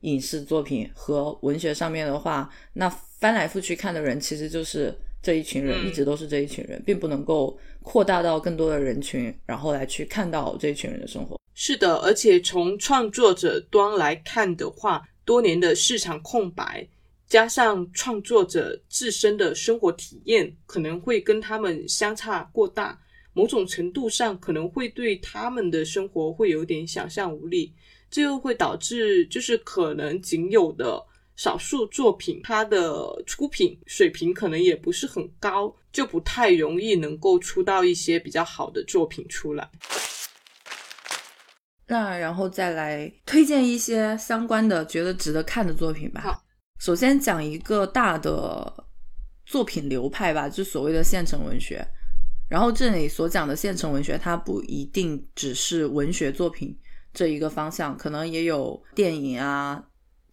Speaker 3: 影视作品和文学上面的话，那翻来覆去看的人其实就是这一群人，
Speaker 2: 嗯
Speaker 3: 一直都是这一群人，并不能够扩大到更多的人群，然后来去看到这一群人的生活。
Speaker 8: 是的，而且从创作者端来看的话，多年的市场空白，加上创作者自身的生活体验可能会跟他们相差过大，某种程度上可能会对他们的生活会有点想象无力，这又会导致就是可能仅有的少数作品，它的出品水平可能也不是很高，就不太容易能够出到一些比较好的作品出来。
Speaker 3: 那然后再来推荐一些相关的觉得值得看的作品吧。
Speaker 2: 好，
Speaker 3: 首先讲一个大的作品流派吧，就所谓的现成文学。然后这里所讲的现成文学，它不一定只是文学作品这一个方向，可能也有电影啊、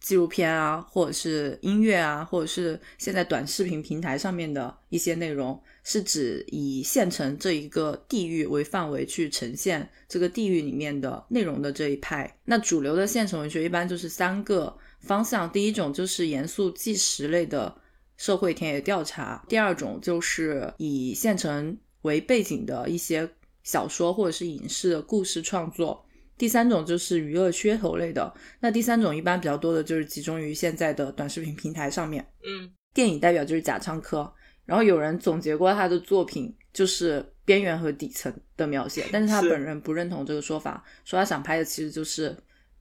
Speaker 3: 纪录片啊，或者是音乐啊，或者是现在短视频平台上面的一些内容，是指以县城这一个地域为范围去呈现这个地域里面的内容的这一派。那主流的县城文学一般就是三个方向，第一种就是严肃纪实类的社会田野调查，第二种就是以县城为背景的一些小说或者是影视的故事创作。第三种就是娱乐噱头类的，那第三种一般比较多的就是集中于现在的短视频平台上面。
Speaker 2: 嗯，
Speaker 3: 电影代表就是贾樟柯，然后有人总结过他的作品就是边缘和底层的描写，但是他本人不认同这个说法，说他想拍的其实就是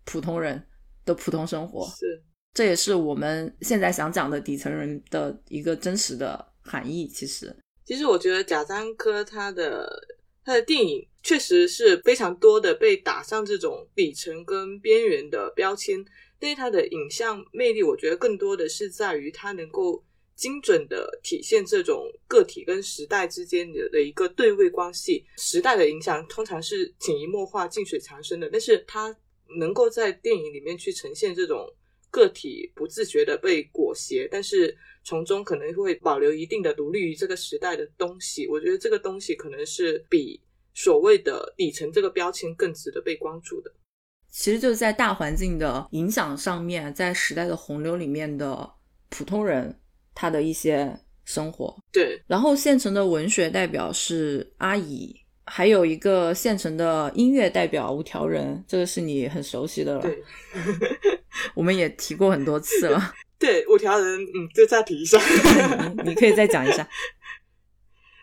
Speaker 3: 普通人的普通生活，
Speaker 2: 是
Speaker 3: 这也是我们现在想讲的底层人的一个真实的含义。其实，
Speaker 2: 其实我觉得贾樟柯他的他的电影确实是非常多的被打上这种底层跟边缘的标签，但是他的影像魅力，我觉得更多的是在于他能够精准的体现这种个体跟时代之间的的一个对位关系。时代的影响通常是潜移默化、静水长深的，但是他能够在电影里面去呈现这种个体不自觉的被裹挟，但是从中可能会保留一定的独立于这个时代的东西。我觉得这个东西可能是比所谓的底层这个标签更值得被关注的。
Speaker 3: 其实就是在大环境的影响上面，在时代的洪流里面的普通人他的一些生活。
Speaker 2: 对，
Speaker 3: 然后县城的文学代表是阿姨，还有一个县城的音乐代表五条人，这个是你很熟悉的了，
Speaker 2: 对，
Speaker 3: 我们也提过很多次了。
Speaker 2: 对，五条人，嗯，就再提一下。
Speaker 3: 你你可以再讲一下。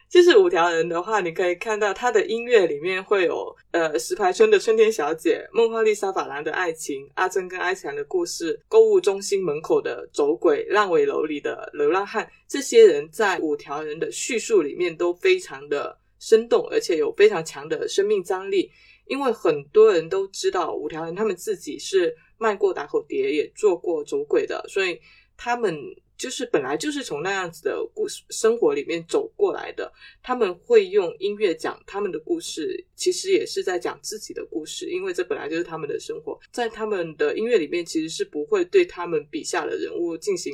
Speaker 2: 就是五条人的话，你可以看到他的音乐里面会有呃石牌村的春天小姐、梦幻丽莎法郎的爱情、阿珍跟阿强的故事、购物中心门口的走鬼、烂尾楼里的流浪汉，这些人在五条人的叙述里面都非常的生动，而且有非常强的生命张力。因为很多人都知道五条人他们自己是卖过打口碟，也做过走鬼的，所以他们就是本来就是从那样子的故事生活里面走过来的。他们会用音乐讲他们的故事，其实也是在讲自己的故事，因为这本来就是他们的生活。在他们的音乐里面，其实是不会对他们笔下的人物进行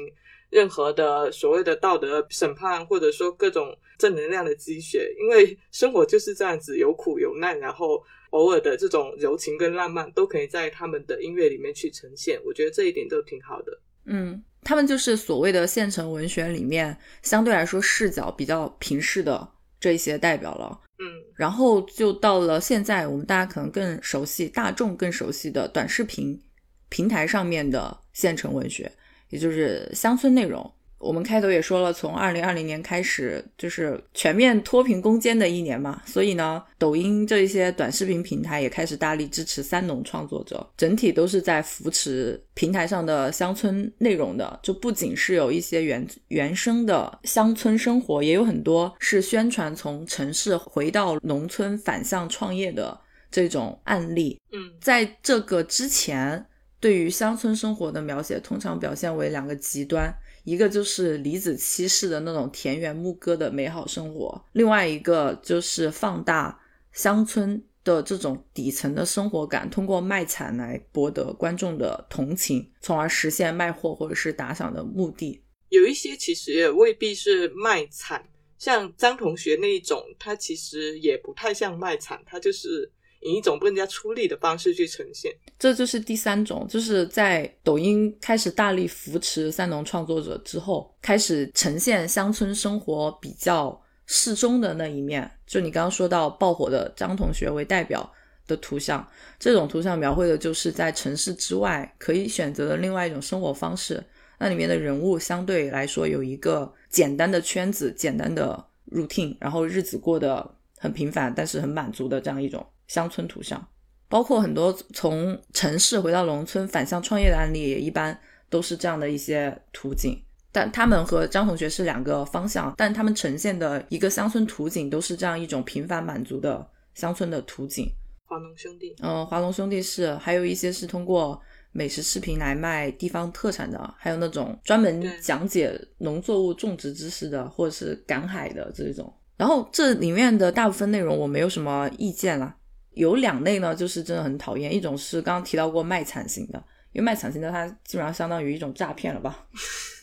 Speaker 2: 任何的所谓的道德审判，或者说各种正能量的积雪，因为生活就是这样子，有苦有难，然后。偶尔的这种柔情跟浪漫都可以在他们的音乐里面去呈现，我觉得这一点都挺好的。
Speaker 3: 嗯，他们就是所谓的现成文学里面相对来说视角比较平视的这一些代表了。
Speaker 2: 嗯，
Speaker 3: 然后就到了现在，我们大家可能更熟悉、大众更熟悉的短视频平台上面的现成文学，也就是乡村内容。我们开头也说了，从二零二零年开始就是全面脱贫攻坚的一年嘛，所以呢，抖音这一些短视频平台也开始大力支持三农创作者，整体都是在扶持平台上的乡村内容的。就不仅是有一些原原生的乡村生活，也有很多是宣传从城市回到农村反向创业的这种案例。
Speaker 2: 嗯，
Speaker 3: 在这个之前，对于乡村生活的描写通常表现为两个极端。一个就是李子柒式的那种田园牧歌的美好生活，另外一个就是放大乡村的这种底层的生活感，通过卖惨来博得观众的同情，从而实现卖货或者是打赏的目的。
Speaker 2: 有一些其实也未必是卖惨，像张同学那一种，他其实也不太像卖惨，他就是。以一种更加出力的方式去呈现，
Speaker 3: 这就是第三种，就是在抖音开始大力扶持三农创作者之后，开始呈现乡村生活比较适中的那一面。就你刚刚说到爆火的张同学为代表的图像，这种图像描绘的就是在城市之外可以选择的另外一种生活方式。那里面的人物相对来说有一个简单的圈子、简单的 routine，然后日子过得很平凡，但是很满足的这样一种。乡村图像，包括很多从城市回到农村反向创业的案例，也一般都是这样的一些图景。但他们和张同学是两个方向，但他们呈现的一个乡村图景都是这样一种平凡满足的乡村的图景。
Speaker 2: 华农兄弟，
Speaker 3: 嗯，华农兄弟是，还有一些是通过美食视频来卖地方特产的，还有那种专门讲解农作物种植知识的，或者是赶海的这种。然后这里面的大部分内容我没有什么意见了。有两类呢，就是真的很讨厌。一种是刚刚提到过卖惨型的，因为卖惨型的它基本上相当于一种诈骗了吧，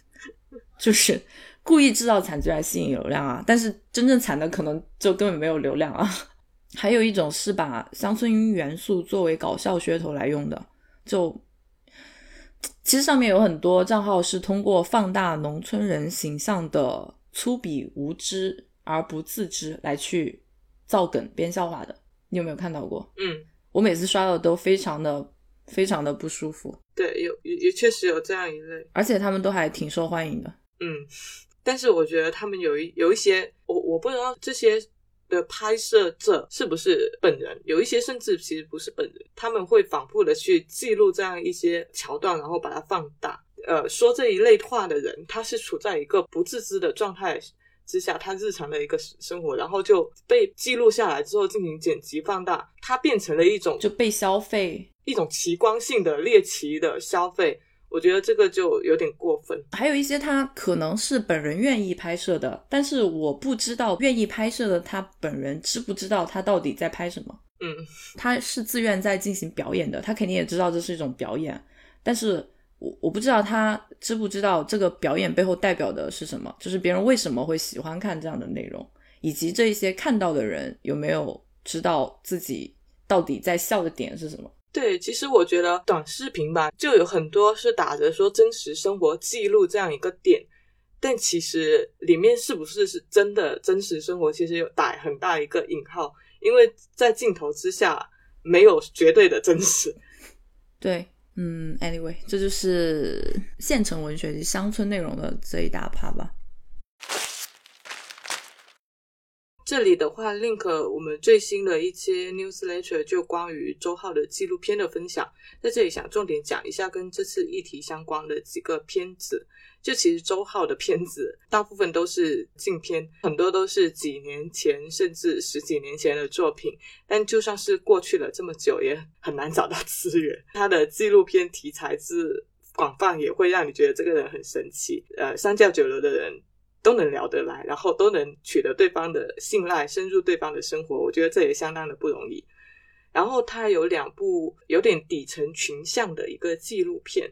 Speaker 3: 就是故意制造惨剧来吸引流量啊。但是真正惨的可能就根本没有流量啊。还有一种是把乡村音元素作为搞笑噱头来用的，就其实上面有很多账号是通过放大农村人形象的粗鄙无知而不自知来去造梗编笑话的。你有没有看到过？
Speaker 2: 嗯，
Speaker 3: 我每次刷到都非常的非常的不舒服。
Speaker 2: 对，有也也确实有这样一类，
Speaker 3: 而且他们都还挺受欢迎的。
Speaker 2: 嗯，但是我觉得他们有一有一些，我我不知道这些的拍摄者是不是本人，有一些甚至其实不是本人，他们会反复的去记录这样一些桥段，然后把它放大。呃，说这一类话的人，他是处在一个不自知的状态。之下，他日常的一个生活，然后就被记录下来之后进行剪辑放大，它变成了一种
Speaker 3: 就被消费，
Speaker 2: 一种奇观性的猎奇的消费。我觉得这个就有点过分。
Speaker 3: 还有一些他可能是本人愿意拍摄的，但是我不知道愿意拍摄的他本人知不知道他到底在拍什么。
Speaker 2: 嗯，
Speaker 3: 他是自愿在进行表演的，他肯定也知道这是一种表演，但是。我我不知道他知不知道这个表演背后代表的是什么，就是别人为什么会喜欢看这样的内容，以及这一些看到的人有没有知道自己到底在笑的点是什么？
Speaker 2: 对，其实我觉得短视频吧，就有很多是打着说真实生活记录这样一个点，但其实里面是不是是真的真实生活，其实有打很大一个引号，因为在镜头之下没有绝对的真实。
Speaker 3: 对。嗯，anyway，这就是县城文学及乡村内容的这一大趴吧。
Speaker 2: 这里的话，link 我们最新的一些 newsletter 就关于周浩的纪录片的分享，在这里想重点讲一下跟这次议题相关的几个片子。就其实周浩的片子大部分都是禁片，很多都是几年前甚至十几年前的作品。但就算是过去了这么久，也很难找到资源。他的纪录片题材之广泛，也会让你觉得这个人很神奇。呃，三教九流的人。都能聊得来，然后都能取得对方的信赖，深入对方的生活，我觉得这也相当的不容易。然后他有两部有点底层群像的一个纪录片，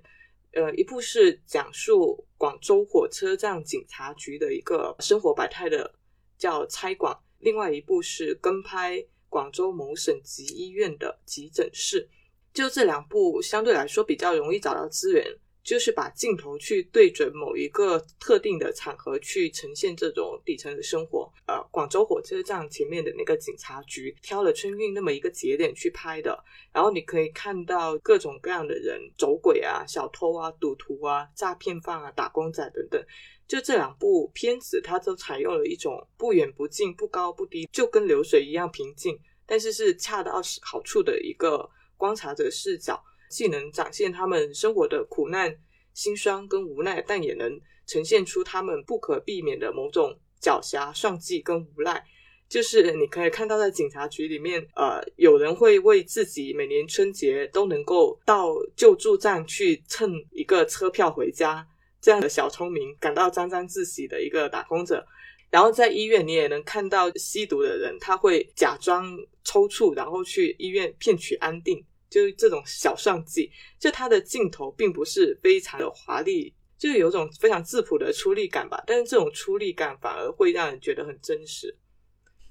Speaker 2: 呃，一部是讲述广州火车站警察局的一个生活百态的，叫《拆广》；另外一部是跟拍广州某省级医院的急诊室。就这两部相对来说比较容易找到资源。就是把镜头去对准某一个特定的场合去呈现这种底层的生活。呃，广州火车站前面的那个警察局，挑了春运那么一个节点去拍的。然后你可以看到各种各样的人，走鬼啊、小偷啊、赌徒啊、诈骗犯啊、打工仔等等。就这两部片子，它都采用了一种不远不近、不高不低，就跟流水一样平静，但是是恰到好处的一个观察者视角。既能展现他们生活的苦难、心酸跟无奈，但也能呈现出他们不可避免的某种狡黠、算计跟无赖。就是你可以看到，在警察局里面，呃，有人会为自己每年春节都能够到救助站去蹭一个车票回家这样的小聪明感到沾沾自喜的一个打工者。然后在医院，你也能看到吸毒的人，他会假装抽搐，然后去医院骗取安定。就这种小算计，就它的镜头并不是非常的华丽，就有种非常质朴的出力感吧。但是这种出力感反而会让人觉得很真实。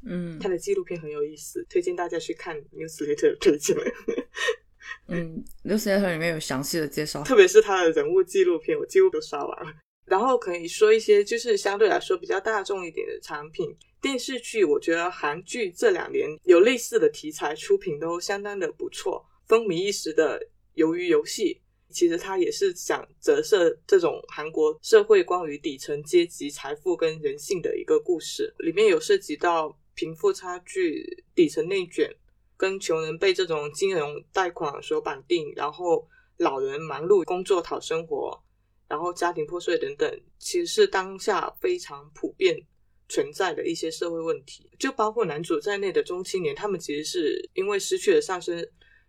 Speaker 3: 嗯，
Speaker 2: 他的纪录片很有意思，推荐大家去看 newsletter 推荐。
Speaker 3: 嗯，newsletter 里面有详细的介绍，
Speaker 2: 特别是他的人物纪录片，我几乎都刷完了。然后可以说一些就是相对来说比较大众一点的产品。电视剧，我觉得韩剧这两年有类似的题材出品都相当的不错。风靡一时的《鱿鱼游戏》，其实它也是想折射这种韩国社会关于底层阶级财富跟人性的一个故事。里面有涉及到贫富差距、底层内卷，跟穷人被这种金融贷款所绑定，然后老人忙碌工作讨生活，然后家庭破碎等等，其实是当下非常普遍存在的一些社会问题。就包括男主在内的中青年，他们其实是因为失去了上升。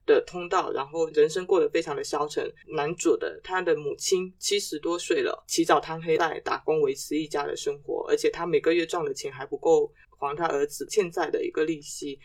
Speaker 2: 的通道，然后人生过得非常的消沉。男主的他的母亲七十多岁了，起早贪黑在打工维持一家的生活，而且他每个月赚的钱还不够还他儿子欠债的一个利息。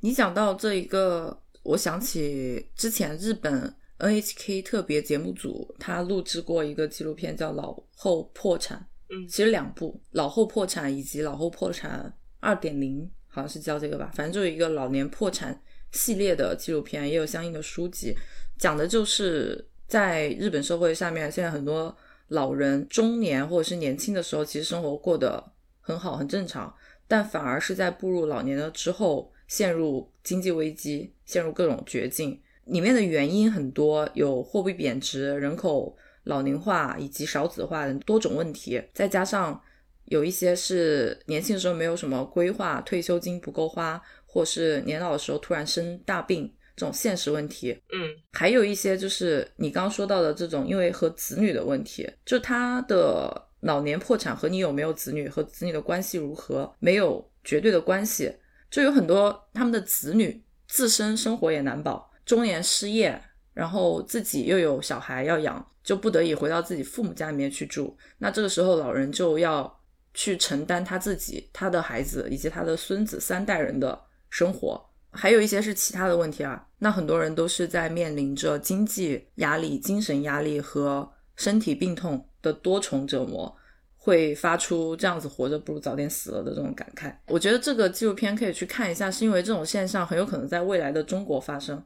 Speaker 3: 你讲到这一个，我想起之前日本 NHK 特别节目组他录制过一个纪录片，叫《老后破产》。
Speaker 2: 嗯，
Speaker 3: 其实两部《老后破产》以及《老后破产二点零》，好像是叫这个吧，反正就是一个老年破产。系列的纪录片也有相应的书籍，讲的就是在日本社会下面，现在很多老人中年或者是年轻的时候，其实生活过得很好很正常，但反而是在步入老年了之后，陷入经济危机，陷入各种绝境。里面的原因很多，有货币贬值、人口老龄化以及少子化等多种问题，再加上有一些是年轻的时候没有什么规划，退休金不够花。或是年老的时候突然生大病这种现实问题，
Speaker 2: 嗯，
Speaker 3: 还有一些就是你刚刚说到的这种，因为和子女的问题，就他的老年破产和你有没有子女和子女的关系如何没有绝对的关系，就有很多他们的子女自身生活也难保，中年失业，然后自己又有小孩要养，就不得已回到自己父母家里面去住，那这个时候老人就要去承担他自己、他的孩子以及他的孙子三代人的。生活还有一些是其他的问题啊，那很多人都是在面临着经济压力、精神压力和身体病痛的多重折磨，会发出这样子活着不如早点死了的这种感慨。我觉得这个纪录片可以去看一下，是因为这种现象很有可能在未来的中国发生。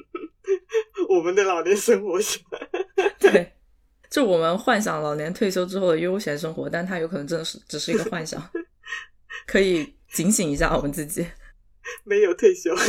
Speaker 2: 我们的老年生活是
Speaker 3: 对，就我们幻想老年退休之后的悠闲生活，但它有可能真的是只是一个幻想，可以。警醒一下我们自己，
Speaker 2: 没有退休。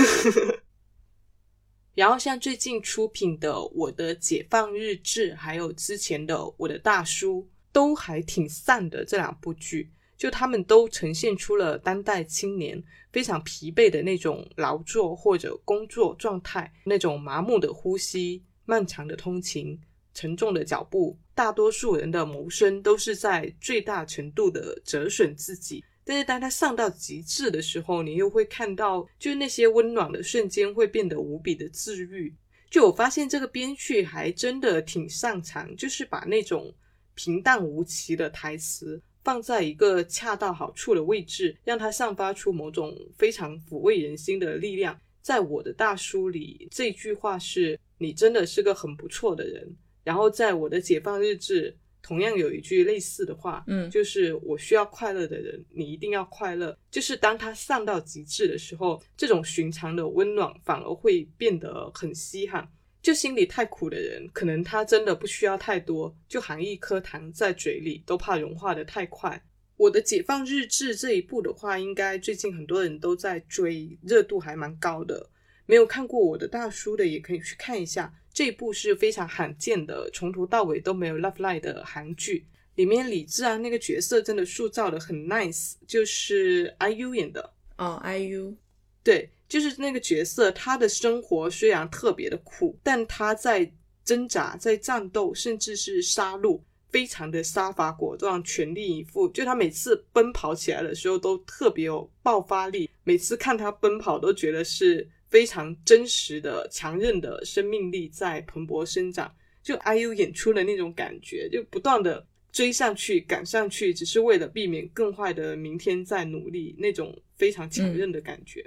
Speaker 8: 然后像最近出品的《我的解放日志》，还有之前的《我的大叔》，都还挺散的。这两部剧
Speaker 2: 就他们都呈现出了当代青年非常疲惫的那种劳作或者工作状态，那种麻木的呼吸、漫长的通勤、沉重的脚步。大多数人的谋生都是在最大程度的折损自己，但是当他上到极致的时候，你又会看到，就是那些温暖的瞬间会变得无比的治愈。就我发现这个编剧还真的挺擅长，就是把那种平淡无奇的台词放在一个恰到好处的位置，让它散发出某种非常抚慰人心的力量。在我的大书里，这句话是你真的是个很不错的人。然后在我的解放日志，同样有一句类似的话，
Speaker 3: 嗯
Speaker 2: 就是我需要快乐的人，你一定要快乐。就是当他丧到极致的时候，这种寻常的温暖反而会变得很稀罕。就心里太苦的人，可能他真的不需要太多，就含一颗糖在嘴里都怕融化的太快。我的解放日志这一部的话，应该最近很多人都在追，热度还蛮高的。没有看过我的大叔的，也可以去看一下。这一部是非常罕见的，从头到尾都没有 love line 的韩剧。里面李智安那个角色真的塑造的很 nice，就是 IU 演的。
Speaker 3: 哦，IU，
Speaker 2: 对，就是那个角色，他的生活虽然特别的苦，但他在挣扎、在战斗，甚至是杀戮，非常的杀伐果断、全力以赴。就他每次奔跑起来的时候，都特别有爆发力。每次看他奔跑，都觉得是。非常真实的、强韧的生命力在蓬勃生长，就 IU 演出的那种感觉，就不断的追上去、赶上去，只是为了避免更坏的明天再努力，那种非常强韧的感觉。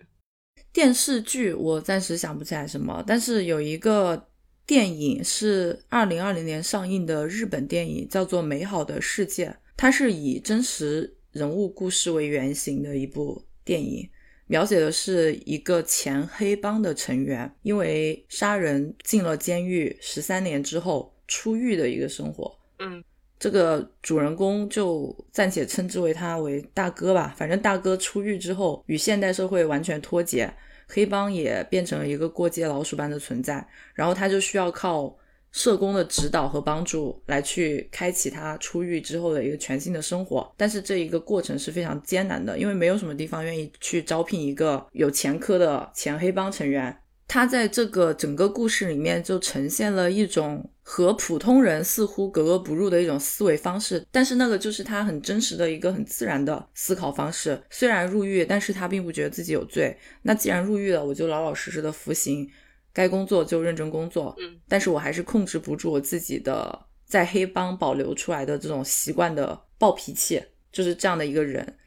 Speaker 3: 电视剧我暂时想不起来什么，但是有一个电影是二零二零年上映的日本电影，叫做《美好的世界》，它是以真实人物故事为原型的一部电影。描写的是一个前黑帮的成员，因为杀人进了监狱十三年之后出狱的一个生活。
Speaker 2: 嗯，
Speaker 3: 这个主人公就暂且称之为他为大哥吧。反正大哥出狱之后与现代社会完全脱节，黑帮也变成了一个过街老鼠般的存在。然后他就需要靠。社工的指导和帮助，来去开启他出狱之后的一个全新的生活。但是这一个过程是非常艰难的，因为没有什么地方愿意去招聘一个有前科的前黑帮成员。他在这个整个故事里面就呈现了一种和普通人似乎格格不入的一种思维方式，但是那个就是他很真实的一个很自然的思考方式。虽然入狱，但是他并不觉得自己有罪。那既然入狱了，我就老老实实的服刑。该工作就认真工作，
Speaker 2: 嗯，
Speaker 3: 但是我还是控制不住我自己的在黑帮保留出来的这种习惯的暴脾气，就是这样的一个人。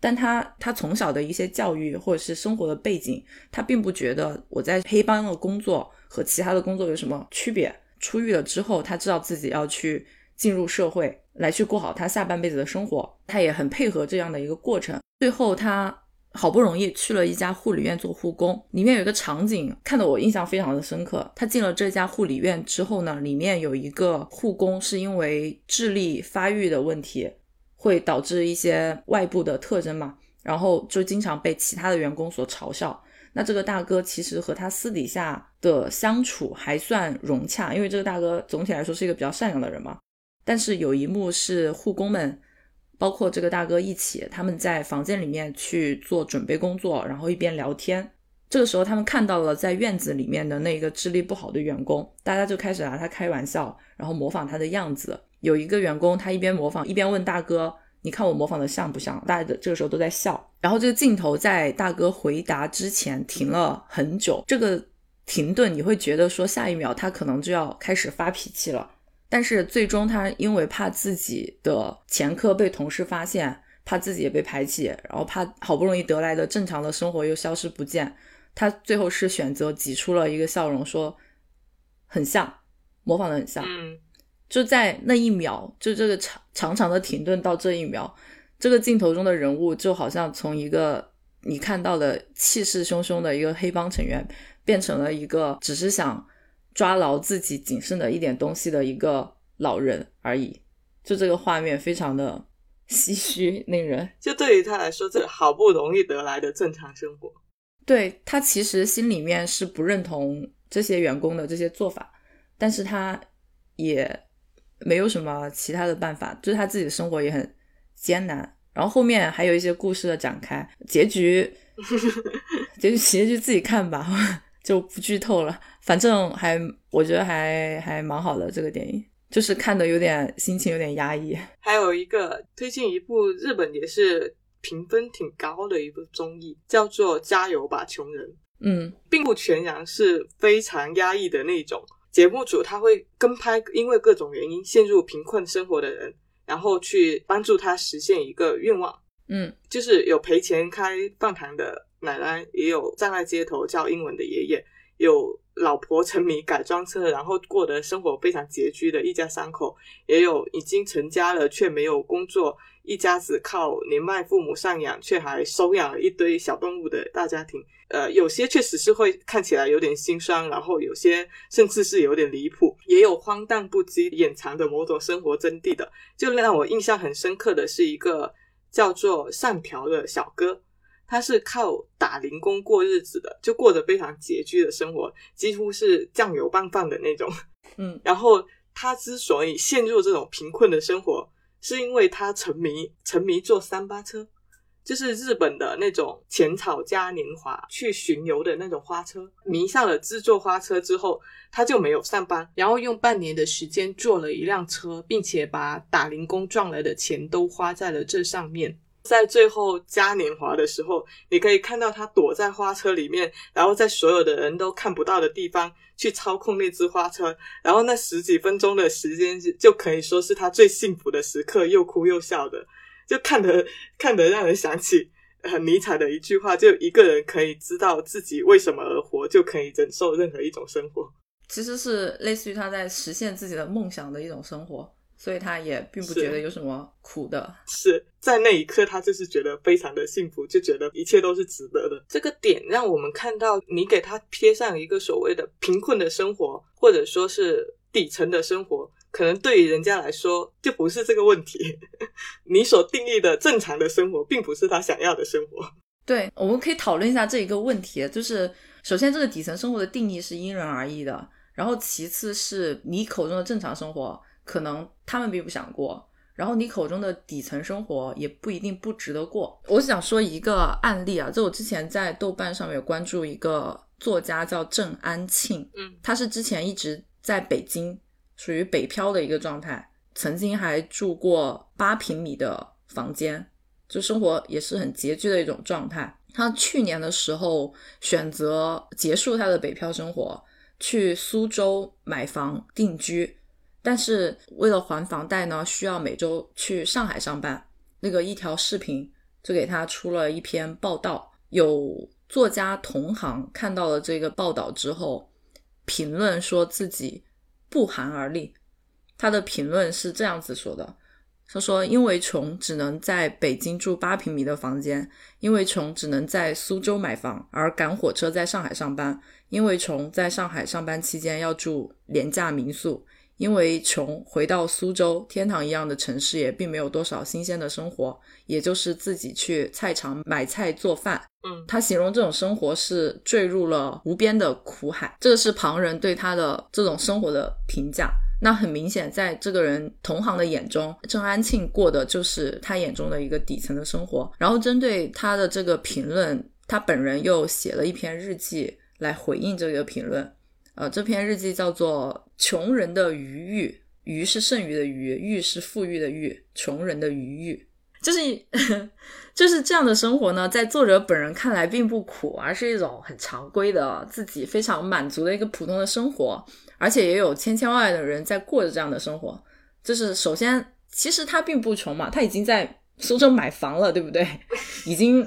Speaker 3: 但他他从小的一些教育或者是生活的背景，他并不觉得我在黑帮的工作和其他的工作有什么区别。出狱了之后，他知道自己要去进入社会，来去过好他下半辈子的生活，他也很配合这样的一个过程。最后他。好不容易去了一家护理院做护工，里面有一个场景看得我印象非常的深刻。他进了这家护理院之后呢，里面有一个护工是因为智力发育的问题，会导致一些外部的特征嘛，然后就经常被其他的员工所嘲笑。那这个大哥其实和他私底下的相处还算融洽，因为这个大哥总体来说是一个比较善良的人嘛。但是有一幕是护工们。包括这个大哥一起，他们在房间里面去做准备工作，然后一边聊天。这个时候，他们看到了在院子里面的那个智力不好的员工，大家就开始拿他开玩笑，然后模仿他的样子。有一个员工，他一边模仿一边问大哥：“你看我模仿的像不像？”大家的这个时候都在笑。然后这个镜头在大哥回答之前停了很久，这个停顿你会觉得说下一秒他可能就要开始发脾气了。但是最终，他因为怕自己的前科被同事发现，怕自己也被排挤，然后怕好不容易得来的正常的生活又消失不见，他最后是选择挤出了一个笑容，说很像，模仿的很像。
Speaker 2: 嗯，
Speaker 3: 就在那一秒，就这个长长长的停顿到这一秒，这个镜头中的人物就好像从一个你看到的气势汹汹的一个黑帮成员，变成了一个只是想。抓牢自己仅剩的一点东西的一个老人而已，就这个画面非常的唏嘘，令人
Speaker 9: 就对于他来说，这好不容易得来的正常生活，
Speaker 3: 对他其实心里面是不认同这些员工的这些做法，但是他也没有什么其他的办法，就是他自己的生活也很艰难，然后后面还有一些故事的展开，结局结局 结局自己看吧，就不剧透了。反正还我觉得还还蛮好的这个电影，就是看的有点心情有点压抑。
Speaker 2: 还有一个推荐一部日本也是评分挺高的一部综艺，叫做《加油吧穷人》。
Speaker 3: 嗯
Speaker 2: 并不全然是非常压抑的那种。节目组他会跟拍因为各种原因陷入贫困生活的人，然后去帮助他实现一个愿望。
Speaker 3: 嗯
Speaker 2: 就是有赔钱开饭堂的奶奶，也有站在街头教英文的爷爷，有老婆沉迷改装车，然后过得生活非常拮据的一家三口，也有已经成家了却没有工作，一家子靠年迈父母赡养，却还收养了一堆小动物的大家庭。呃，有些确实是会看起来有点心酸，然后有些甚至是有点离谱，也有荒诞不羁、掩藏的某种生活真谛的。就让我印象很深刻的是一个叫做上朴的小哥，他是靠打零工过日子的，就过着非常拮据的生活，几乎是酱油拌饭的那种。
Speaker 3: 嗯
Speaker 2: 然后他之所以陷入这种贫困的生活，是因为他沉迷沉迷坐三八车，就是日本的那种浅草嘉年华去巡游的那种花车。迷上了制作花车之后，他就没有上班，
Speaker 8: 然后用半年的时间做了一辆车，并且把打零工赚来的钱都花在了这上面。
Speaker 2: 在最后嘉年华的时候，你可以看到他躲在花车里面，然后在所有的人都看不到的地方去操控那只花车，然后那十几分钟的时间就可以说是他最幸福的时刻，又哭又笑的，就看得 看得让人想起很尼采的一句话：就一个人可以知道自己为什么而活，就可以忍受任何一种生活。
Speaker 3: 其实是类似于他在实现自己的梦想的一种生活，所以他也并不觉得有什么苦的。
Speaker 2: 是在那一刻，他就是觉得非常的幸福，就觉得一切都是值得的。这个点让我们看到，你给他贴上一个所谓的贫困的生活，或者说是底层的生活，可能对于人家来说就不是这个问题。你所定义的正常的生活，并不是他想要的生活。
Speaker 3: 对，我们可以讨论一下这一个问题，就是首先这个底层生活的定义是因人而异的，然后其次是你口中的正常生活，可能他们并不想过，然后你口中的底层生活也不一定不值得过。我想说一个案例啊，就我之前在豆瓣上面有关注一个作家叫郑安庆，
Speaker 2: 嗯，
Speaker 3: 他是之前一直在北京，属于北漂的一个状态，曾经还住过八平米的房间，就生活也是很拮据的一种状态。他去年的时候选择结束他的北漂生活，去苏州买房定居，但是为了还房贷呢，需要每周去上海上班。那个一条视频就给他出了一篇报道，有作家同行看到了这个报道之后，评论说自己不寒而栗。他的评论是这样子说的：他说，因为穷，只能在北京住八平米的房间；因为穷，只能在苏州买房，而赶火车在上海上班；因为穷，在上海上班期间要住廉价民宿；因为穷，回到苏州天堂一样的城市也并没有多少新鲜的生活，也就是自己去菜场买菜做饭。
Speaker 2: 嗯，
Speaker 3: 他形容这种生活是坠入了无边的苦海，这个是旁人对他的这种生活的评价。那很明显，在这个人同行的眼中，郑安庆过的就是他眼中的一个底层的生活。然后针对他的这个评论，他本人又写了一篇日记来回应这个评论。呃，这篇日记叫做《穷人的余欲》，余是剩余的余，欲是富裕的欲，穷人的余欲。就是 就是这样的生活呢，在作者本人看来并不苦，而是一种很常规的自己非常满足的一个普通的生活，而且也有千千万万的人在过着这样的生活。就是首先，其实他并不穷嘛，他已经在苏州买房了，对不对？已经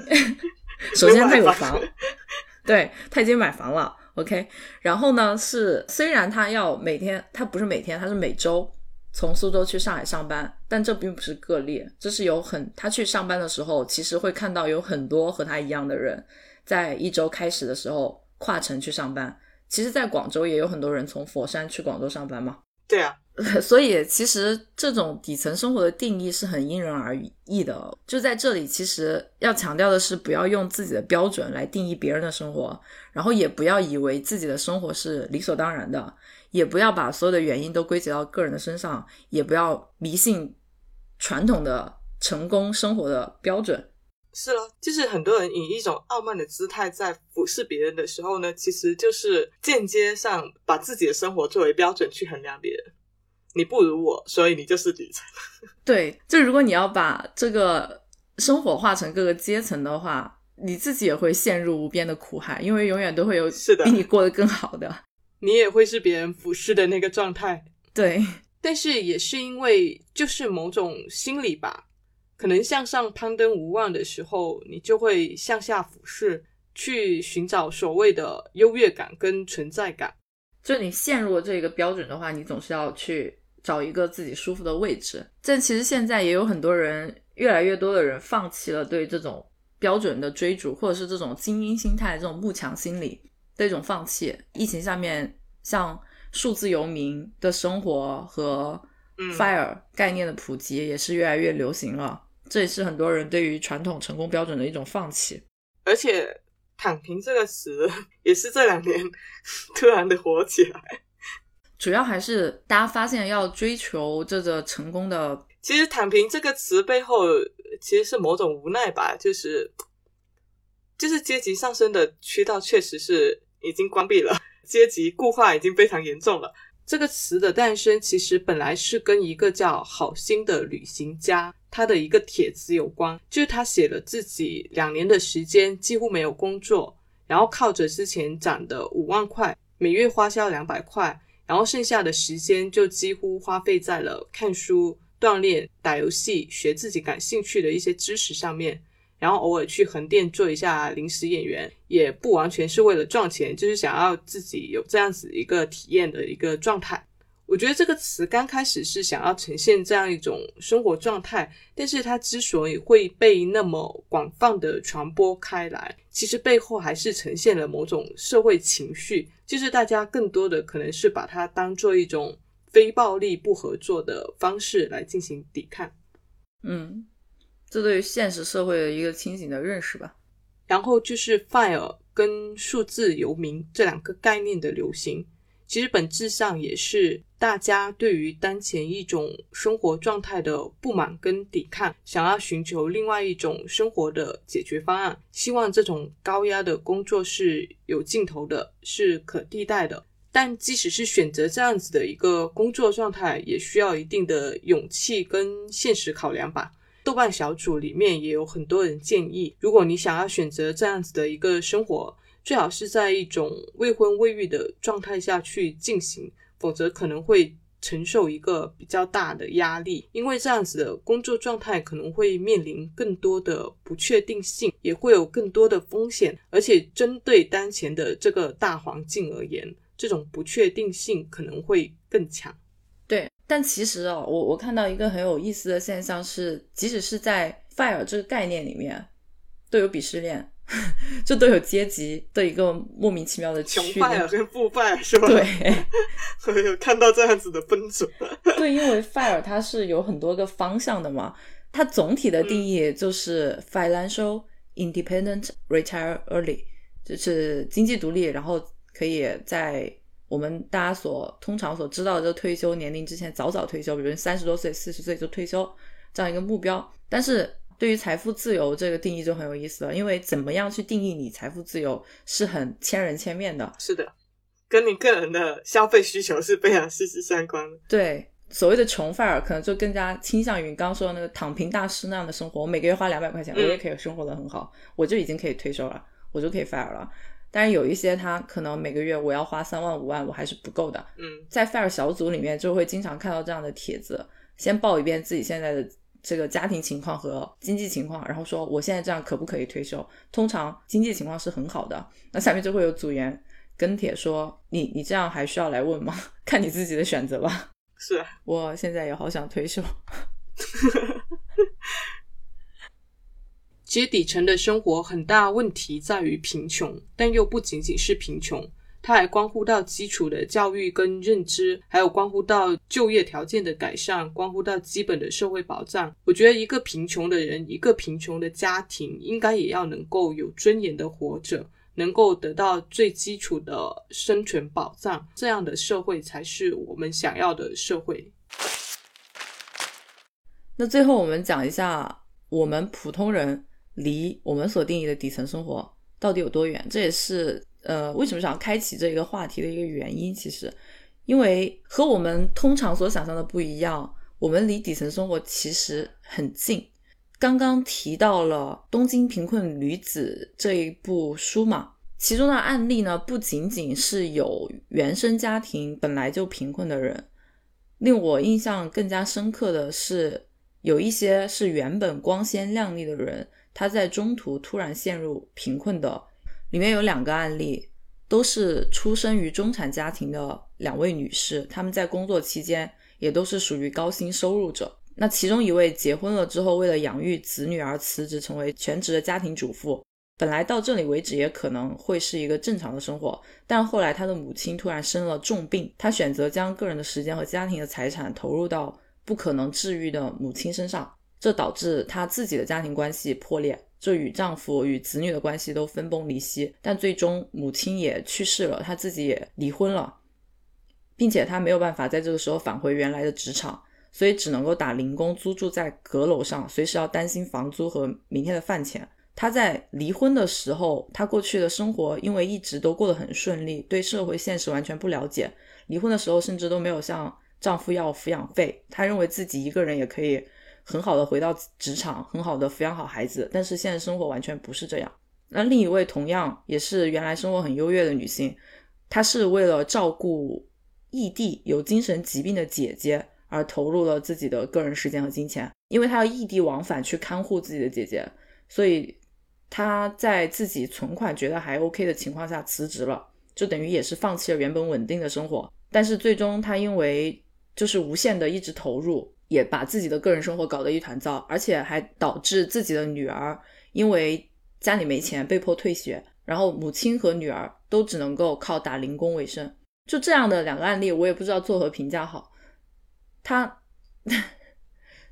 Speaker 3: 首先他有房，对他已经买房了，OK。然后呢，是虽然他要每天，他不是每天，他是每周。从苏州去上海上班，但这并不是个例，这是有很他去上班的时候，其实会看到有很多和他一样的人，在一周开始的时候跨城去上班。其实，在广州也有很多人从佛山去广州上班嘛。
Speaker 2: 对啊，
Speaker 3: 所以其实这种底层生活的定义是很因人而异的。就在这里，其实要强调的是，不要用自己的标准来定义别人的生活，然后也不要以为自己的生活是理所当然的。也不要把所有的原因都归结到个人的身上，也不要迷信传统的成功生活的标准。
Speaker 10: 是了，就是很多人以一种傲慢的姿态在俯视别人的时候呢，其实就是间接上把自己的生活作为标准去衡量别人。你不如我，所以你就是底层。
Speaker 3: 对，就如果你要把这个生活化成各个阶层的话，你自己也会陷入无边的苦海，因为永远都会有
Speaker 10: 是的
Speaker 3: 比你过得更好的。
Speaker 10: 你也会是别人俯视的那个状态。
Speaker 3: 对，
Speaker 2: 但是也是因为就是某种心理吧，可能向上攀登无望的时候，你就会向下俯视，去寻找所谓的优越感跟存在感。
Speaker 3: 就你陷入了这个标准的话，你总是要去找一个自己舒服的位置。但其实现在也有很多人，越来越多的人放弃了对这种标准的追逐，或者是这种精英心态、这种慕强心理的一种放弃。疫情下面，像数字游民的生活和
Speaker 10: 嗯
Speaker 3: FIRE 概念的普及，也是越来越流行了。这也是很多人对于传统成功标准的一种放弃。
Speaker 10: 而且“躺平”这个词也是这两年突然的火起来。
Speaker 3: 主要还是大家发现要追求这个成功的
Speaker 10: 其实“躺平”这个词背后其实是某种无奈吧，就是就是阶级上升的渠道确实是已经关闭了，阶级固化已经非常严重了。
Speaker 2: 这个词的诞生其实本来是跟一个叫好心的旅行家他的一个帖子有关，就是他写了自己两年的时间几乎没有工作，然后靠着之前攒的五万块，每月花销两百块，然后剩下的时间就几乎花费在了看书、锻炼、打游戏、学自己感兴趣的一些知识上面。然后偶尔去横店做一下临时演员，也不完全是为了赚钱，就是想要自己有这样子一个体验的一个状态。我觉得这个词刚开始是想要呈现这样一种生活状态，但是它之所以会被那么广泛的传播开来，其实背后还是呈现了某种社会情绪，就是大家更多的可能是把它当做一种非暴力不合作的方式来进行抵抗。
Speaker 3: 嗯，这对于现实社会的一个清醒的认识吧。
Speaker 2: 然后就是 “fire” 跟数字游民这两个概念的流行，其实本质上也是大家对于当前一种生活状态的不满跟抵抗，想要寻求另外一种生活的解决方案，希望这种高压的工作是有尽头的，是可替代的。但即使是选择这样子的一个工作状态，也需要一定的勇气跟现实考量吧。豆瓣小组里面也有很多人建议，如果你想要选择这样子的一个生活，最好是在一种未婚未育的状态下去进行，否则可能会承受一个比较大的压力，因为这样子的工作状态可能会面临更多的不确定性，也会有更多的风险，而且针对当前的这个大环境而言，这种不确定性可能会更强。
Speaker 3: 对，但其实哦，我我看到一个很有意思的现象是，即使是在 “fire” 这个概念里面，都有鄙视链，就都有阶级的一个莫名其妙的
Speaker 10: 穷
Speaker 3: 区
Speaker 10: 派啊跟富派是吧？
Speaker 3: 对
Speaker 10: 我有看到这样子的分组。
Speaker 3: 对，因为 fire 它是有很多个方向的嘛，它总体的定义就是 financial independent retire early，就是经济独立，然后可以在我们大家所通常所知道的退休年龄之前早早退休，比如三十多岁、四十岁就退休这样一个目标。但是对于财富自由这个定义就很有意思了，因为怎么样去定义你财富自由是很千人千面的。
Speaker 10: 是的，跟你个人的消费需求是非常息息相关的。
Speaker 3: 对，所谓的穷范儿，可能就更加倾向于你刚刚说的那个躺平大师那样的生活。我每个月花两百块钱，我
Speaker 10: 嗯
Speaker 3: 也可以生活的很好，我就已经可以退休了，我就可以 fire 了。但是有一些他可能每个月我要花三万五万，我还是不够的。
Speaker 10: 嗯，
Speaker 3: 在 fire 小组里面就会经常看到这样的帖子，先报一遍自己现在的这个家庭情况和经济情况，然后说我现在这样可不可以退休？通常经济情况是很好的，那下面就会有组员跟帖说你你这样还需要来问吗？看你自己的选择吧。
Speaker 10: 是啊，
Speaker 3: 我现在也好想退休。
Speaker 2: 其实底层的生活很大问题在于贫穷，但又不仅仅是贫穷，它还关乎到基础的教育跟认知，还有关乎到就业条件的改善，关乎到基本的社会保障。我觉得一个贫穷的人，一个贫穷的家庭，应该也要能够有尊严的活着，能够得到最基础的生存保障，这样的社会才是我们想要的社会。
Speaker 3: 那最后我们讲一下，我们普通人离我们所定义的底层生活到底有多远？这也是呃为什么想要开启这一个话题的一个原因。其实，因为和我们通常所想象的不一样，我们离底层生活其实很近。刚刚提到了《东京贫困女子》这一部书嘛，其中的案例呢，不仅仅是有原生家庭本来就贫困的人，令我印象更加深刻的是，有一些是原本光鲜亮丽的人，他在中途突然陷入贫困的。里面有两个案例，都是出生于中产家庭的两位女士，她们在工作期间也都是属于高薪收入者。那其中一位结婚了之后，为了养育子女而辞职，成为全职的家庭主妇。本来到这里为止也可能会是一个正常的生活，但后来他的母亲突然生了重病，他选择将个人的时间和家庭的财产投入到不可能治愈的母亲身上，这导致他自己的家庭关系破裂，这与丈夫与子女的关系都分崩离析。但最终母亲也去世了，她自己也离婚了，并且她没有办法在这个时候返回原来的职场。所以只能够打零工，租住在阁楼上，随时要担心房租和明天的饭钱。她在离婚的时候，她过去的生活因为一直都过得很顺利，对社会现实完全不了解。离婚的时候，甚至都没有向丈夫要抚养费。她认为自己一个人也可以很好的回到职场，很好的抚养好孩子。但是现实生活完全不是这样。那另一位同样也是原来生活很优越的女性，她是为了照顾异地有精神疾病的姐姐。而投入了自己的个人时间和金钱，因为她要异地往返去看护自己的姐姐，所以她在自己存款觉得还 OK 的情况下辞职了，就等于也是放弃了原本稳定的生活。但是最终他因为就是无限的一直投入，也把自己的个人生活搞得一团糟，而且还导致自己的女儿因为家里没钱被迫退学，然后母亲和女儿都只能够靠打零工为生。就这样的两个案例，我也不知道作何评价好。他，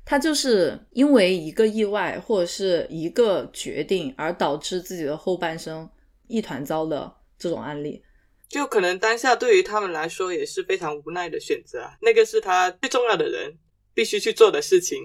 Speaker 3: 他就是因为一个意外或者是一个决定而导致自己的后半生一团糟的这种案例，
Speaker 2: 就可能当下对于他们来说也是非常无奈的选择。那个是他最重要的人必须去做的事情。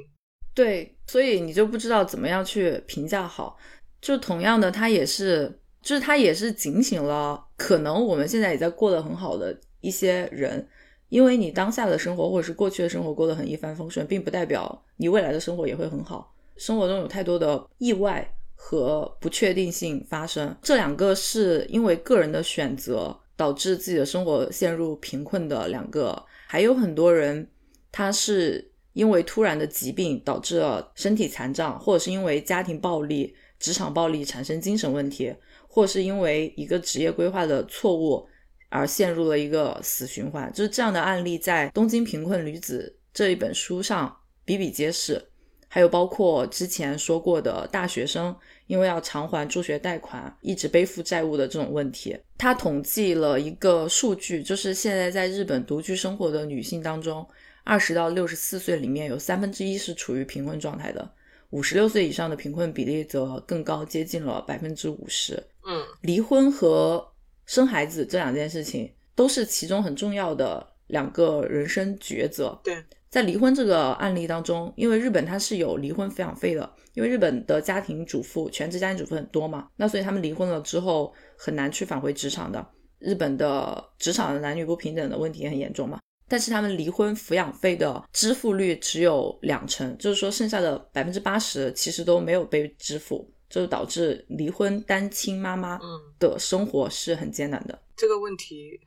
Speaker 3: 对，所以你就不知道怎么样去评价好。就同样的，他也是，就是他也是警醒了，可能我们现在也在过得很好的一些人。因为你当下的生活或者是过去的生活过得很一帆风顺，并不代表你未来的生活也会很好。生活中有太多的意外和不确定性发生，这两个是因为个人的选择导致自己的生活陷入贫困的两个。还有很多人，他是因为突然的疾病导致了身体残障，或者是因为家庭暴力、职场暴力产生精神问题，或是因为一个职业规划的错误。而陷入了一个死循环，就是这样的案例在《东京贫困女子》这一本书上比比皆是。还有包括之前说过的大学生因为要偿还助学贷款，一直背负债务的这种问题。他统计了一个数据，就是现在在日本独居生活的女性当中，二十到六十四岁里面有三分之一是处于贫困状态的，五十六岁以上的贫困比例则更高，接近了百分之五十。
Speaker 2: 嗯，
Speaker 3: 离婚和生孩子这两件事情都是其中很重要的两个人生抉择。
Speaker 2: 对，
Speaker 3: 在离婚这个案例当中，因为日本它是有离婚抚养费的，因为日本的家庭主妇、全职家庭主妇很多嘛，那所以他们离婚了之后很难去返回职场的。日本的职场的男女不平等的问题也很严重嘛，但是他们离婚抚养费的支付率只有两成，就是说剩下的百分之八十其实都没有被支付。就导致离婚单亲妈妈的生活是很艰难的。
Speaker 2: 这个问题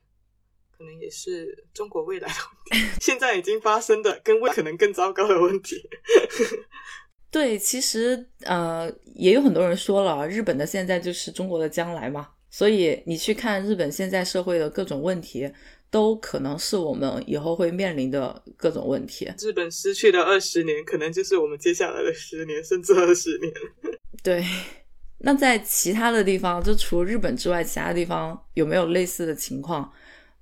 Speaker 2: 可能也是中国未来的问题，现在已经发生的，跟未可能更糟糕的问题。
Speaker 3: 对，其实呃，也有很多人说了，日本的现在就是中国的将来嘛。所以你去看日本现在社会的各种问题，都可能是我们以后会面临的各种问题。
Speaker 2: 日本失去的二十年，可能就是我们接下来的十年，甚至二十年。
Speaker 3: 对，那在其他的地方，就除日本之外，其他地方有没有类似的情况？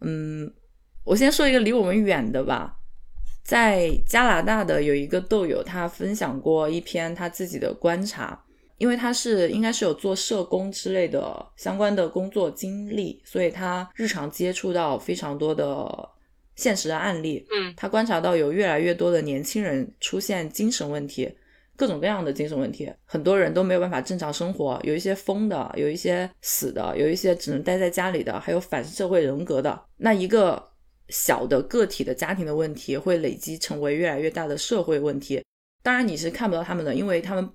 Speaker 3: 嗯，我先说一个离我们远的吧。在加拿大的有一个豆友，他分享过一篇他自己的观察，因为他是应该是有做社工之类的相关的工作经历，所以他日常接触到非常多的现实的案例，
Speaker 2: 嗯
Speaker 3: 他观察到有越来越多的年轻人出现精神问题，各种各样的精神问题，很多人都没有办法正常生活，有一些疯的，有一些死的，有一些只能待在家里的，还有反社会人格的。那一个小的个体的家庭的问题会累积成为越来越大的社会问题。当然你是看不到他们的，因为他们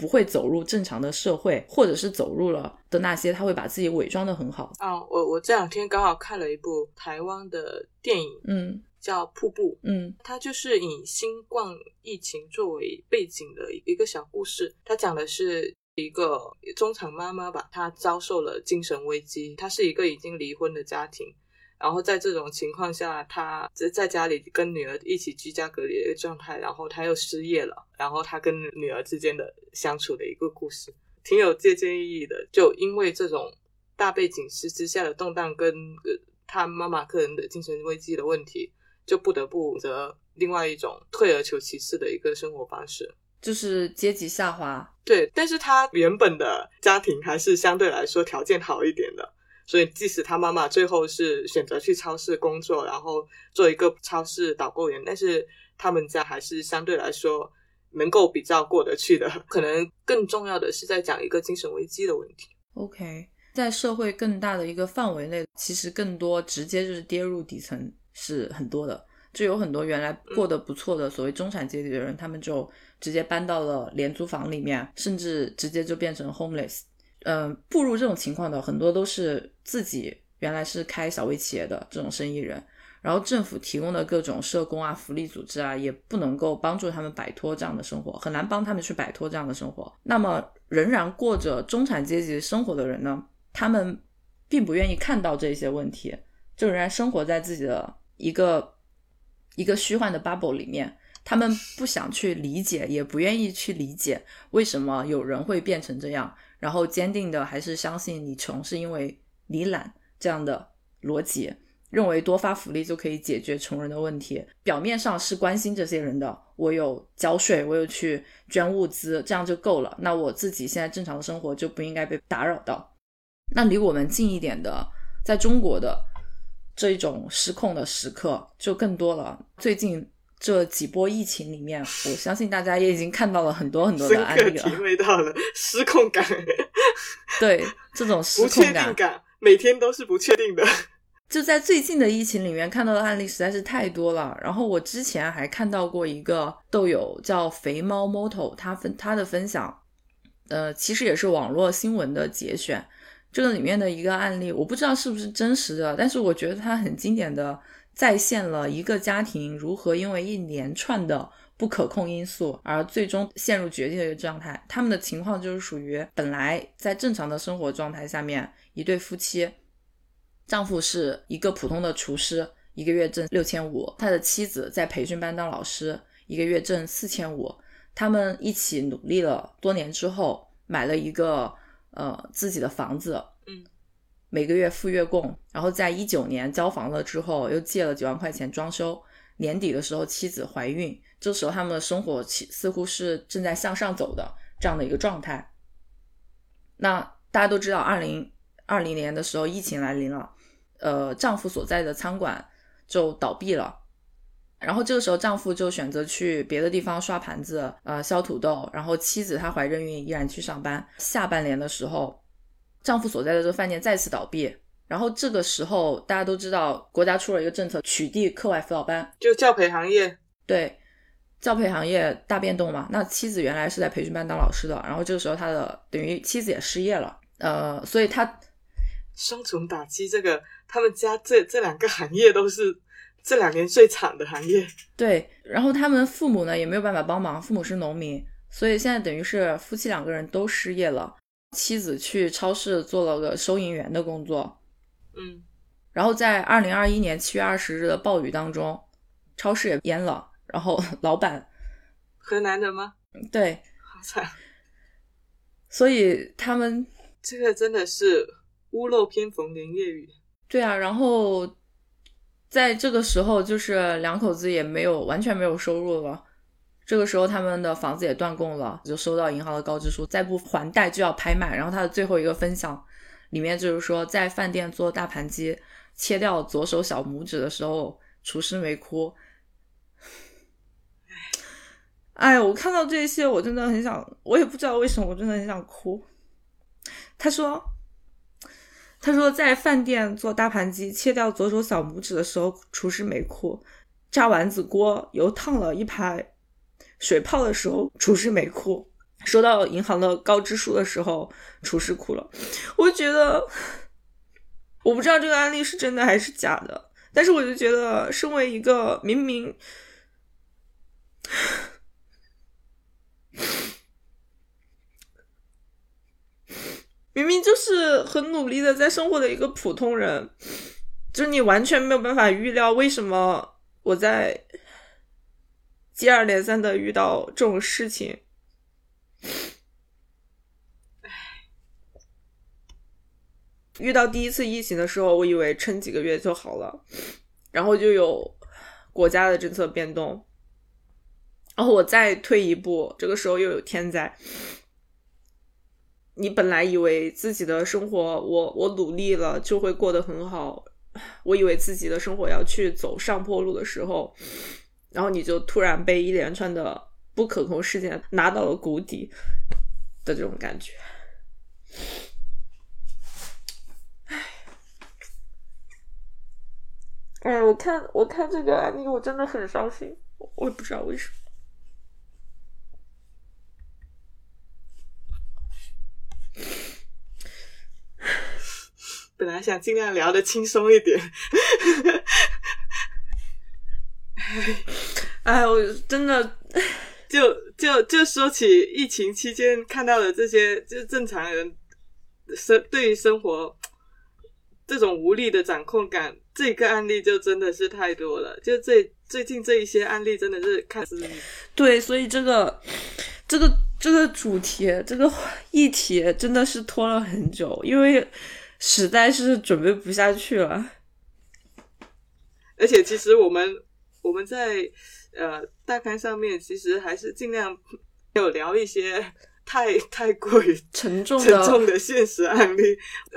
Speaker 3: 不会走入正常的社会，或者是走入了的那些，他会把自己伪装的很好。
Speaker 2: 啊，我我这两天刚好看了一部台湾的电影，
Speaker 3: 嗯
Speaker 2: 叫《瀑布》，
Speaker 3: 嗯
Speaker 2: 它就是以新冠疫情作为背景的一个小故事。它讲的是一个中产妈妈吧，她遭受了精神危机。她是一个已经离婚的家庭，然后在这种情况下，她在在家里跟女儿一起居家隔离的一个状态，然后他又失业了，然后他跟女儿之间的相处的一个故事，挺有借鉴意义的。就因为这种大背景之之下的动荡跟呃她妈妈个人的精神危机的问题。就不得不择另外一种退而求其次的一个生活方式。
Speaker 3: 就是阶级下滑。
Speaker 2: 对，但是他原本的家庭还是相对来说条件好一点的，所以即使他妈妈最后是选择去超市工作，然后做一个超市导购员，但是他们家还是相对来说能够比较过得去的。可能更重要的是在讲一个精神危机的问题。
Speaker 3: OK，在社会更大的一个范围内，其实更多直接就是跌入底层是很多的。就有很多原来过得不错的所谓中产阶级的人，他们就直接搬到了廉租房里面，甚至直接就变成 homeless。嗯，步入这种情况的很多都是自己原来是开小微企业的这种生意人，然后政府提供的各种社工啊、福利组织啊，也不能够帮助他们摆脱这样的生活，很难帮他们去摆脱这样的生活。那么，仍然过着中产阶级生活的人呢，他们并不愿意看到这些问题，就仍然生活在自己的一个一个虚幻的 bubble 里面。他们不想去理解，也不愿意去理解为什么有人会变成这样，然后坚定的还是相信你穷是因为你懒这样的逻辑，认为多发福利就可以解决穷人的问题。表面上是关心这些人的，我有交税，我有去捐物资，这样就够了。那我自己现在正常的生活就不应该被打扰到。那离我们近一点的，在中国的这种失控的时刻就更多了。最近。这几波疫情里面，我相信大家也已经看到了很多很多的案例了，
Speaker 2: 体会到了失控感。
Speaker 3: 对这种失
Speaker 2: 不确定感，每天都是不确定的。
Speaker 3: 就在最近的疫情里面看到的案例实在是太多了。然后我之前还看到过一个豆友叫肥猫 Moto，他分他的分享，呃，其实也是网络新闻的节选。这个里面的一个案例，我不知道是不是真实的，但是我觉得它很经典的。再现了一个家庭如何因为一连串的不可控因素而最终陷入绝境的一个状态。他们的情况就是属于本来在正常的生活状态下面，一对夫妻，丈夫是一个普通的厨师，一个月挣六千五；他的妻子在培训班当老师，一个月挣四千五。他们一起努力了多年之后，买了一个呃自己的房子。每个月付月供，然后在一九年交房了之后，又借了几万块钱装修。年底的时候，妻子怀孕，这时候他们的生活似乎是正在向上走的这样的一个状态。那大家都知道，二零二零年的时候疫情来临了，呃，丈夫所在的餐馆就倒闭了，然后这个时候丈夫就选择去别的地方刷盘子，呃，削土豆，然后妻子她怀着孕依然去上班。下半年的时候。丈夫所在的这个饭店再次倒闭，然后这个时候大家都知道，国家出了一个政策，取缔课外辅导班，
Speaker 2: 就教培行业。
Speaker 3: 对，教培行业大变动嘛。那妻子原来是在培训班当老师的，然后这个时候他的等于妻子也失业了，呃，所以他
Speaker 2: 双重打击，这个他们家这这两个行业都是这两年最惨的行业。
Speaker 3: 对，然后他们父母呢也没有办法帮忙，父母是农民，所以现在等于是夫妻两个人都失业了。妻子去超市做了个收银员的工作，
Speaker 2: 嗯，
Speaker 3: 然后在二零二一年七月二十日的暴雨当中，超市也淹了，然后老板
Speaker 2: 河南的吗？
Speaker 3: 对，
Speaker 2: 好惨，
Speaker 3: 所以他们
Speaker 2: 这个真的是屋漏偏逢连夜雨。
Speaker 3: 对啊，然后在这个时候，就是两口子也没有完全没有收入了。这个时候，他们的房子也断供了，就收到银行的告知书，再不还贷就要拍卖。然后他的最后一个分享里面就是说，在饭店做大盘鸡切掉左手小拇指的时候，厨师没哭。哎，我看到这些，我真的很想，我也不知道为什么，我真的很想哭。他说，他说在饭店做大盘鸡，切掉左手小拇指的时候，厨师没哭；炸丸子锅油烫了一排水泡的时候，厨师没哭；收到银行的告知书的时候，厨师哭了。我觉得，我不知道这个案例是真的还是假的，但是我就觉得，身为一个明明。明明就是很努力的在生活的一个普通人，就是你完全没有办法预料为什么我在接二连三的遇到这种事情。遇到第一次疫情的时候，我以为撑几个月就好了，然后就有国家的政策变动，然后我再退一步，这个时候又有天灾。你本来以为自己的生活，我我努力了就会过得很好，我以为自己的生活要去走上坡路的时候，然后你就突然被一连串的不可控事件拿到了谷底的这种感觉。唉，哎，我看我看这个案例，我真的很伤心，我也不知道为什么。
Speaker 2: 本来想尽量聊的轻松一点，
Speaker 3: 哎，我真的
Speaker 2: 就就就说起疫情期间看到的这些，就是正常人生对于生活这种无力的掌控感，这个案例就真的是太多了。就最最近这一些案例，真的是看似
Speaker 3: 对，所以这个这个这个主题这个议题真的是拖了很久，因为。实在是准备不下去了，
Speaker 2: 而且其实我们我们在呃大刊上面其实还是尽量有聊一些太太过于
Speaker 3: 沉重
Speaker 2: 沉重的现实案例，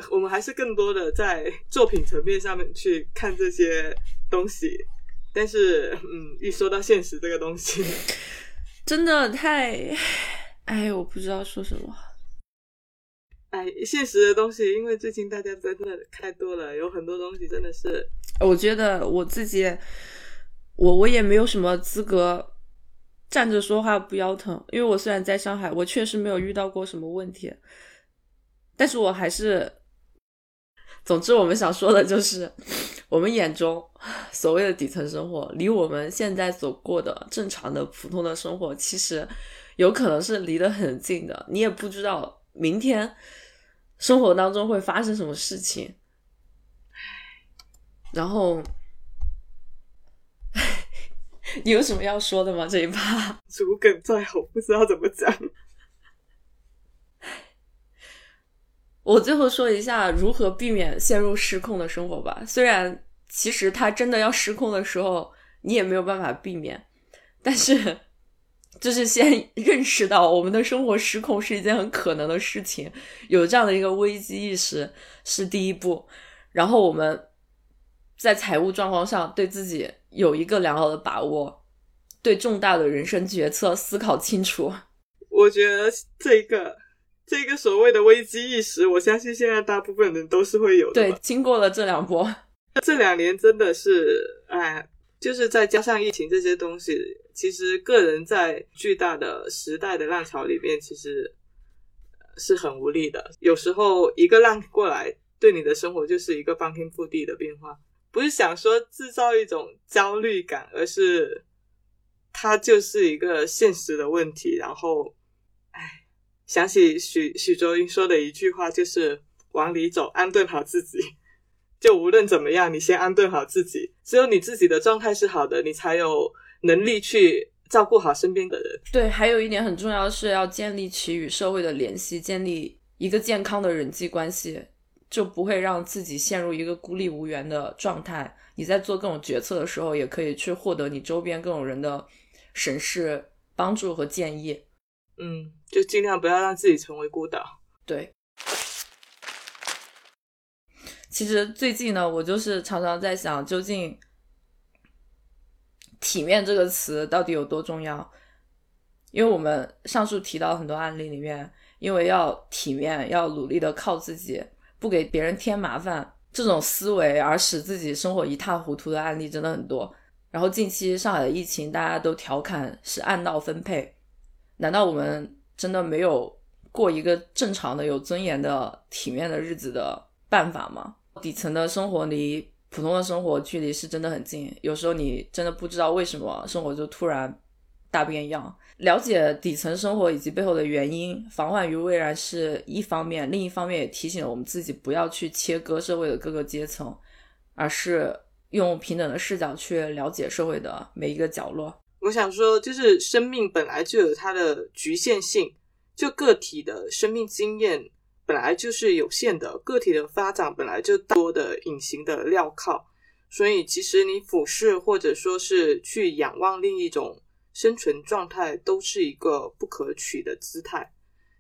Speaker 2: 我们还是更多的在作品层面上面去看这些东西，但是嗯，一说到现实这个东西，
Speaker 3: 真的太，哎，我不知道说什么。
Speaker 2: 哎，现实的东西，因为最近大家真的太多了，有很多东西真的是。
Speaker 3: 我觉得我自己，我我也没有什么资格站着说话不腰疼，因为我虽然在上海，我确实没有遇到过什么问题，但是我还是，总之我们想说的就是，我们眼中所谓的底层生活，离我们现在所过的正常的普通的生活，其实有可能是离得很近的，你也不知道明天。生活当中会发生什么事情？然后，你有什么要说的吗？这一趴
Speaker 2: 主梗在后，不知道怎么讲。
Speaker 3: 我最后说一下如何避免陷入失控的生活吧。虽然其实他真的要失控的时候，你也没有办法避免，但是。就是先认识到我们的生活失控是一件很可能的事情，有这样的一个危机意识是第一步。然后我们在财务状况上对自己有一个良好的把握，对重大的人生决策思考清楚。
Speaker 2: 我觉得这个这个所谓的危机意识，我相信现在大部分人都是会有的。
Speaker 3: 对，经过了这两波，
Speaker 2: 这两年真的是哎。就是再加上疫情这些东西，其实个人在巨大的时代的浪潮里面，其实是很无力的。有时候一个浪过来，对你的生活就是一个翻天覆地的变化。不是想说制造一种焦虑感，而是它就是一个现实的问题。然后，哎，想起许许卓英说的一句话，就是往里走，安顿好自己。就无论怎么样，你先安顿好自己。只有你自己的状态是好的，你才有能力去照顾好身边的人。
Speaker 3: 对，还有一点很重要的是要建立起与社会的联系，建立一个健康的人际关系，就不会让自己陷入一个孤立无援的状态。你在做各种决策的时候，也可以去获得你周边各种人的审视、帮助和建议。
Speaker 2: 嗯，就尽量不要让自己成为孤岛。
Speaker 3: 对。其实最近呢，我就是常常在想，究竟体面这个词到底有多重要？因为我们上述提到很多案例里面，因为要体面，要努力的靠自己，不给别人添麻烦，这种思维而使自己生活一塌糊涂的案例真的很多。然后近期上海的疫情，大家都调侃是按道分配，难道我们真的没有过一个正常的、有尊严的、体面的日子的办法吗？底层的生活离普通的生活距离是真的很近，有时候你真的不知道为什么生活就突然大变样。了解底层生活以及背后的原因，防患于未然是一方面，另一方面也提醒了我们自己不要去切割社会的各个阶层，而是用平等的视角去了解社会的每一个角落。
Speaker 2: 我想说，就是生命本来就有它的局限性，就个体的生命经验本来就是有限的，个体的发展本来就多的隐形的镣铐，所以其实你俯视或者说是去仰望另一种。生存状态都是一个不可取的姿态，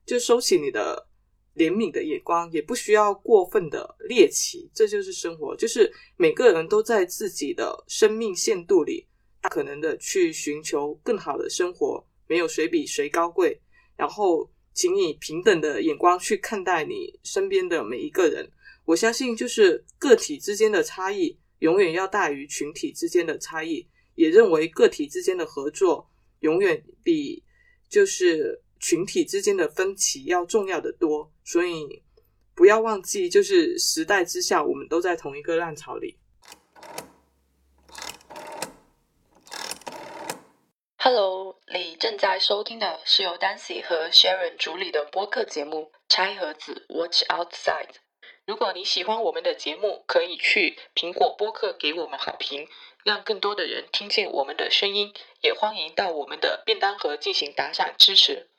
Speaker 2: 就收起你的怜悯的眼光，也不需要过分的猎奇，这就是生活。就是每个人都在自己的生命限度里，大可能的去寻求更好的生活，没有谁比谁高贵。然后，请以平等的眼光去看待你身边的每一个人。我相信，就是个体之间的差异，永远要大于群体之间的差异。也认为个体之间的合作永远比就是群体之间的分歧要重要的多，所以不要忘记，就是时代之下，我们都在同一个浪潮里。
Speaker 3: Hello，你正在收听的是由 Dancy 和 Sharon 主理的播客节目《拆盒子 Watch Outside》。
Speaker 4: 如果你喜欢我们的节目，可以去苹果播客给我们好评。让更多的人听见我们的声音，也欢迎到我们的便当盒进行打赏支持。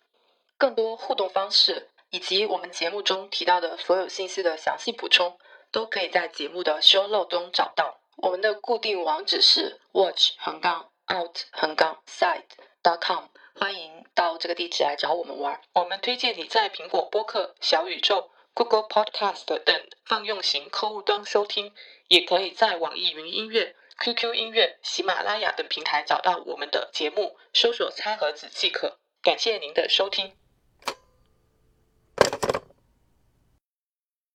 Speaker 4: 更多互动方式以及我们节目中提到的所有信息的详细补充，都可以在节目的 show note 中找到。我们的固定网址是 watch 横杠 out 横杠 side dot com，欢迎到这个地址来找我们玩。我们推荐你在苹果播客、小宇宙、Google Podcast 等泛用型客户端收听，也可以在网易云音乐。QQ 音乐、喜马拉雅等平台找到我们的节目，搜索“餐盒子”即可。感谢您的收听。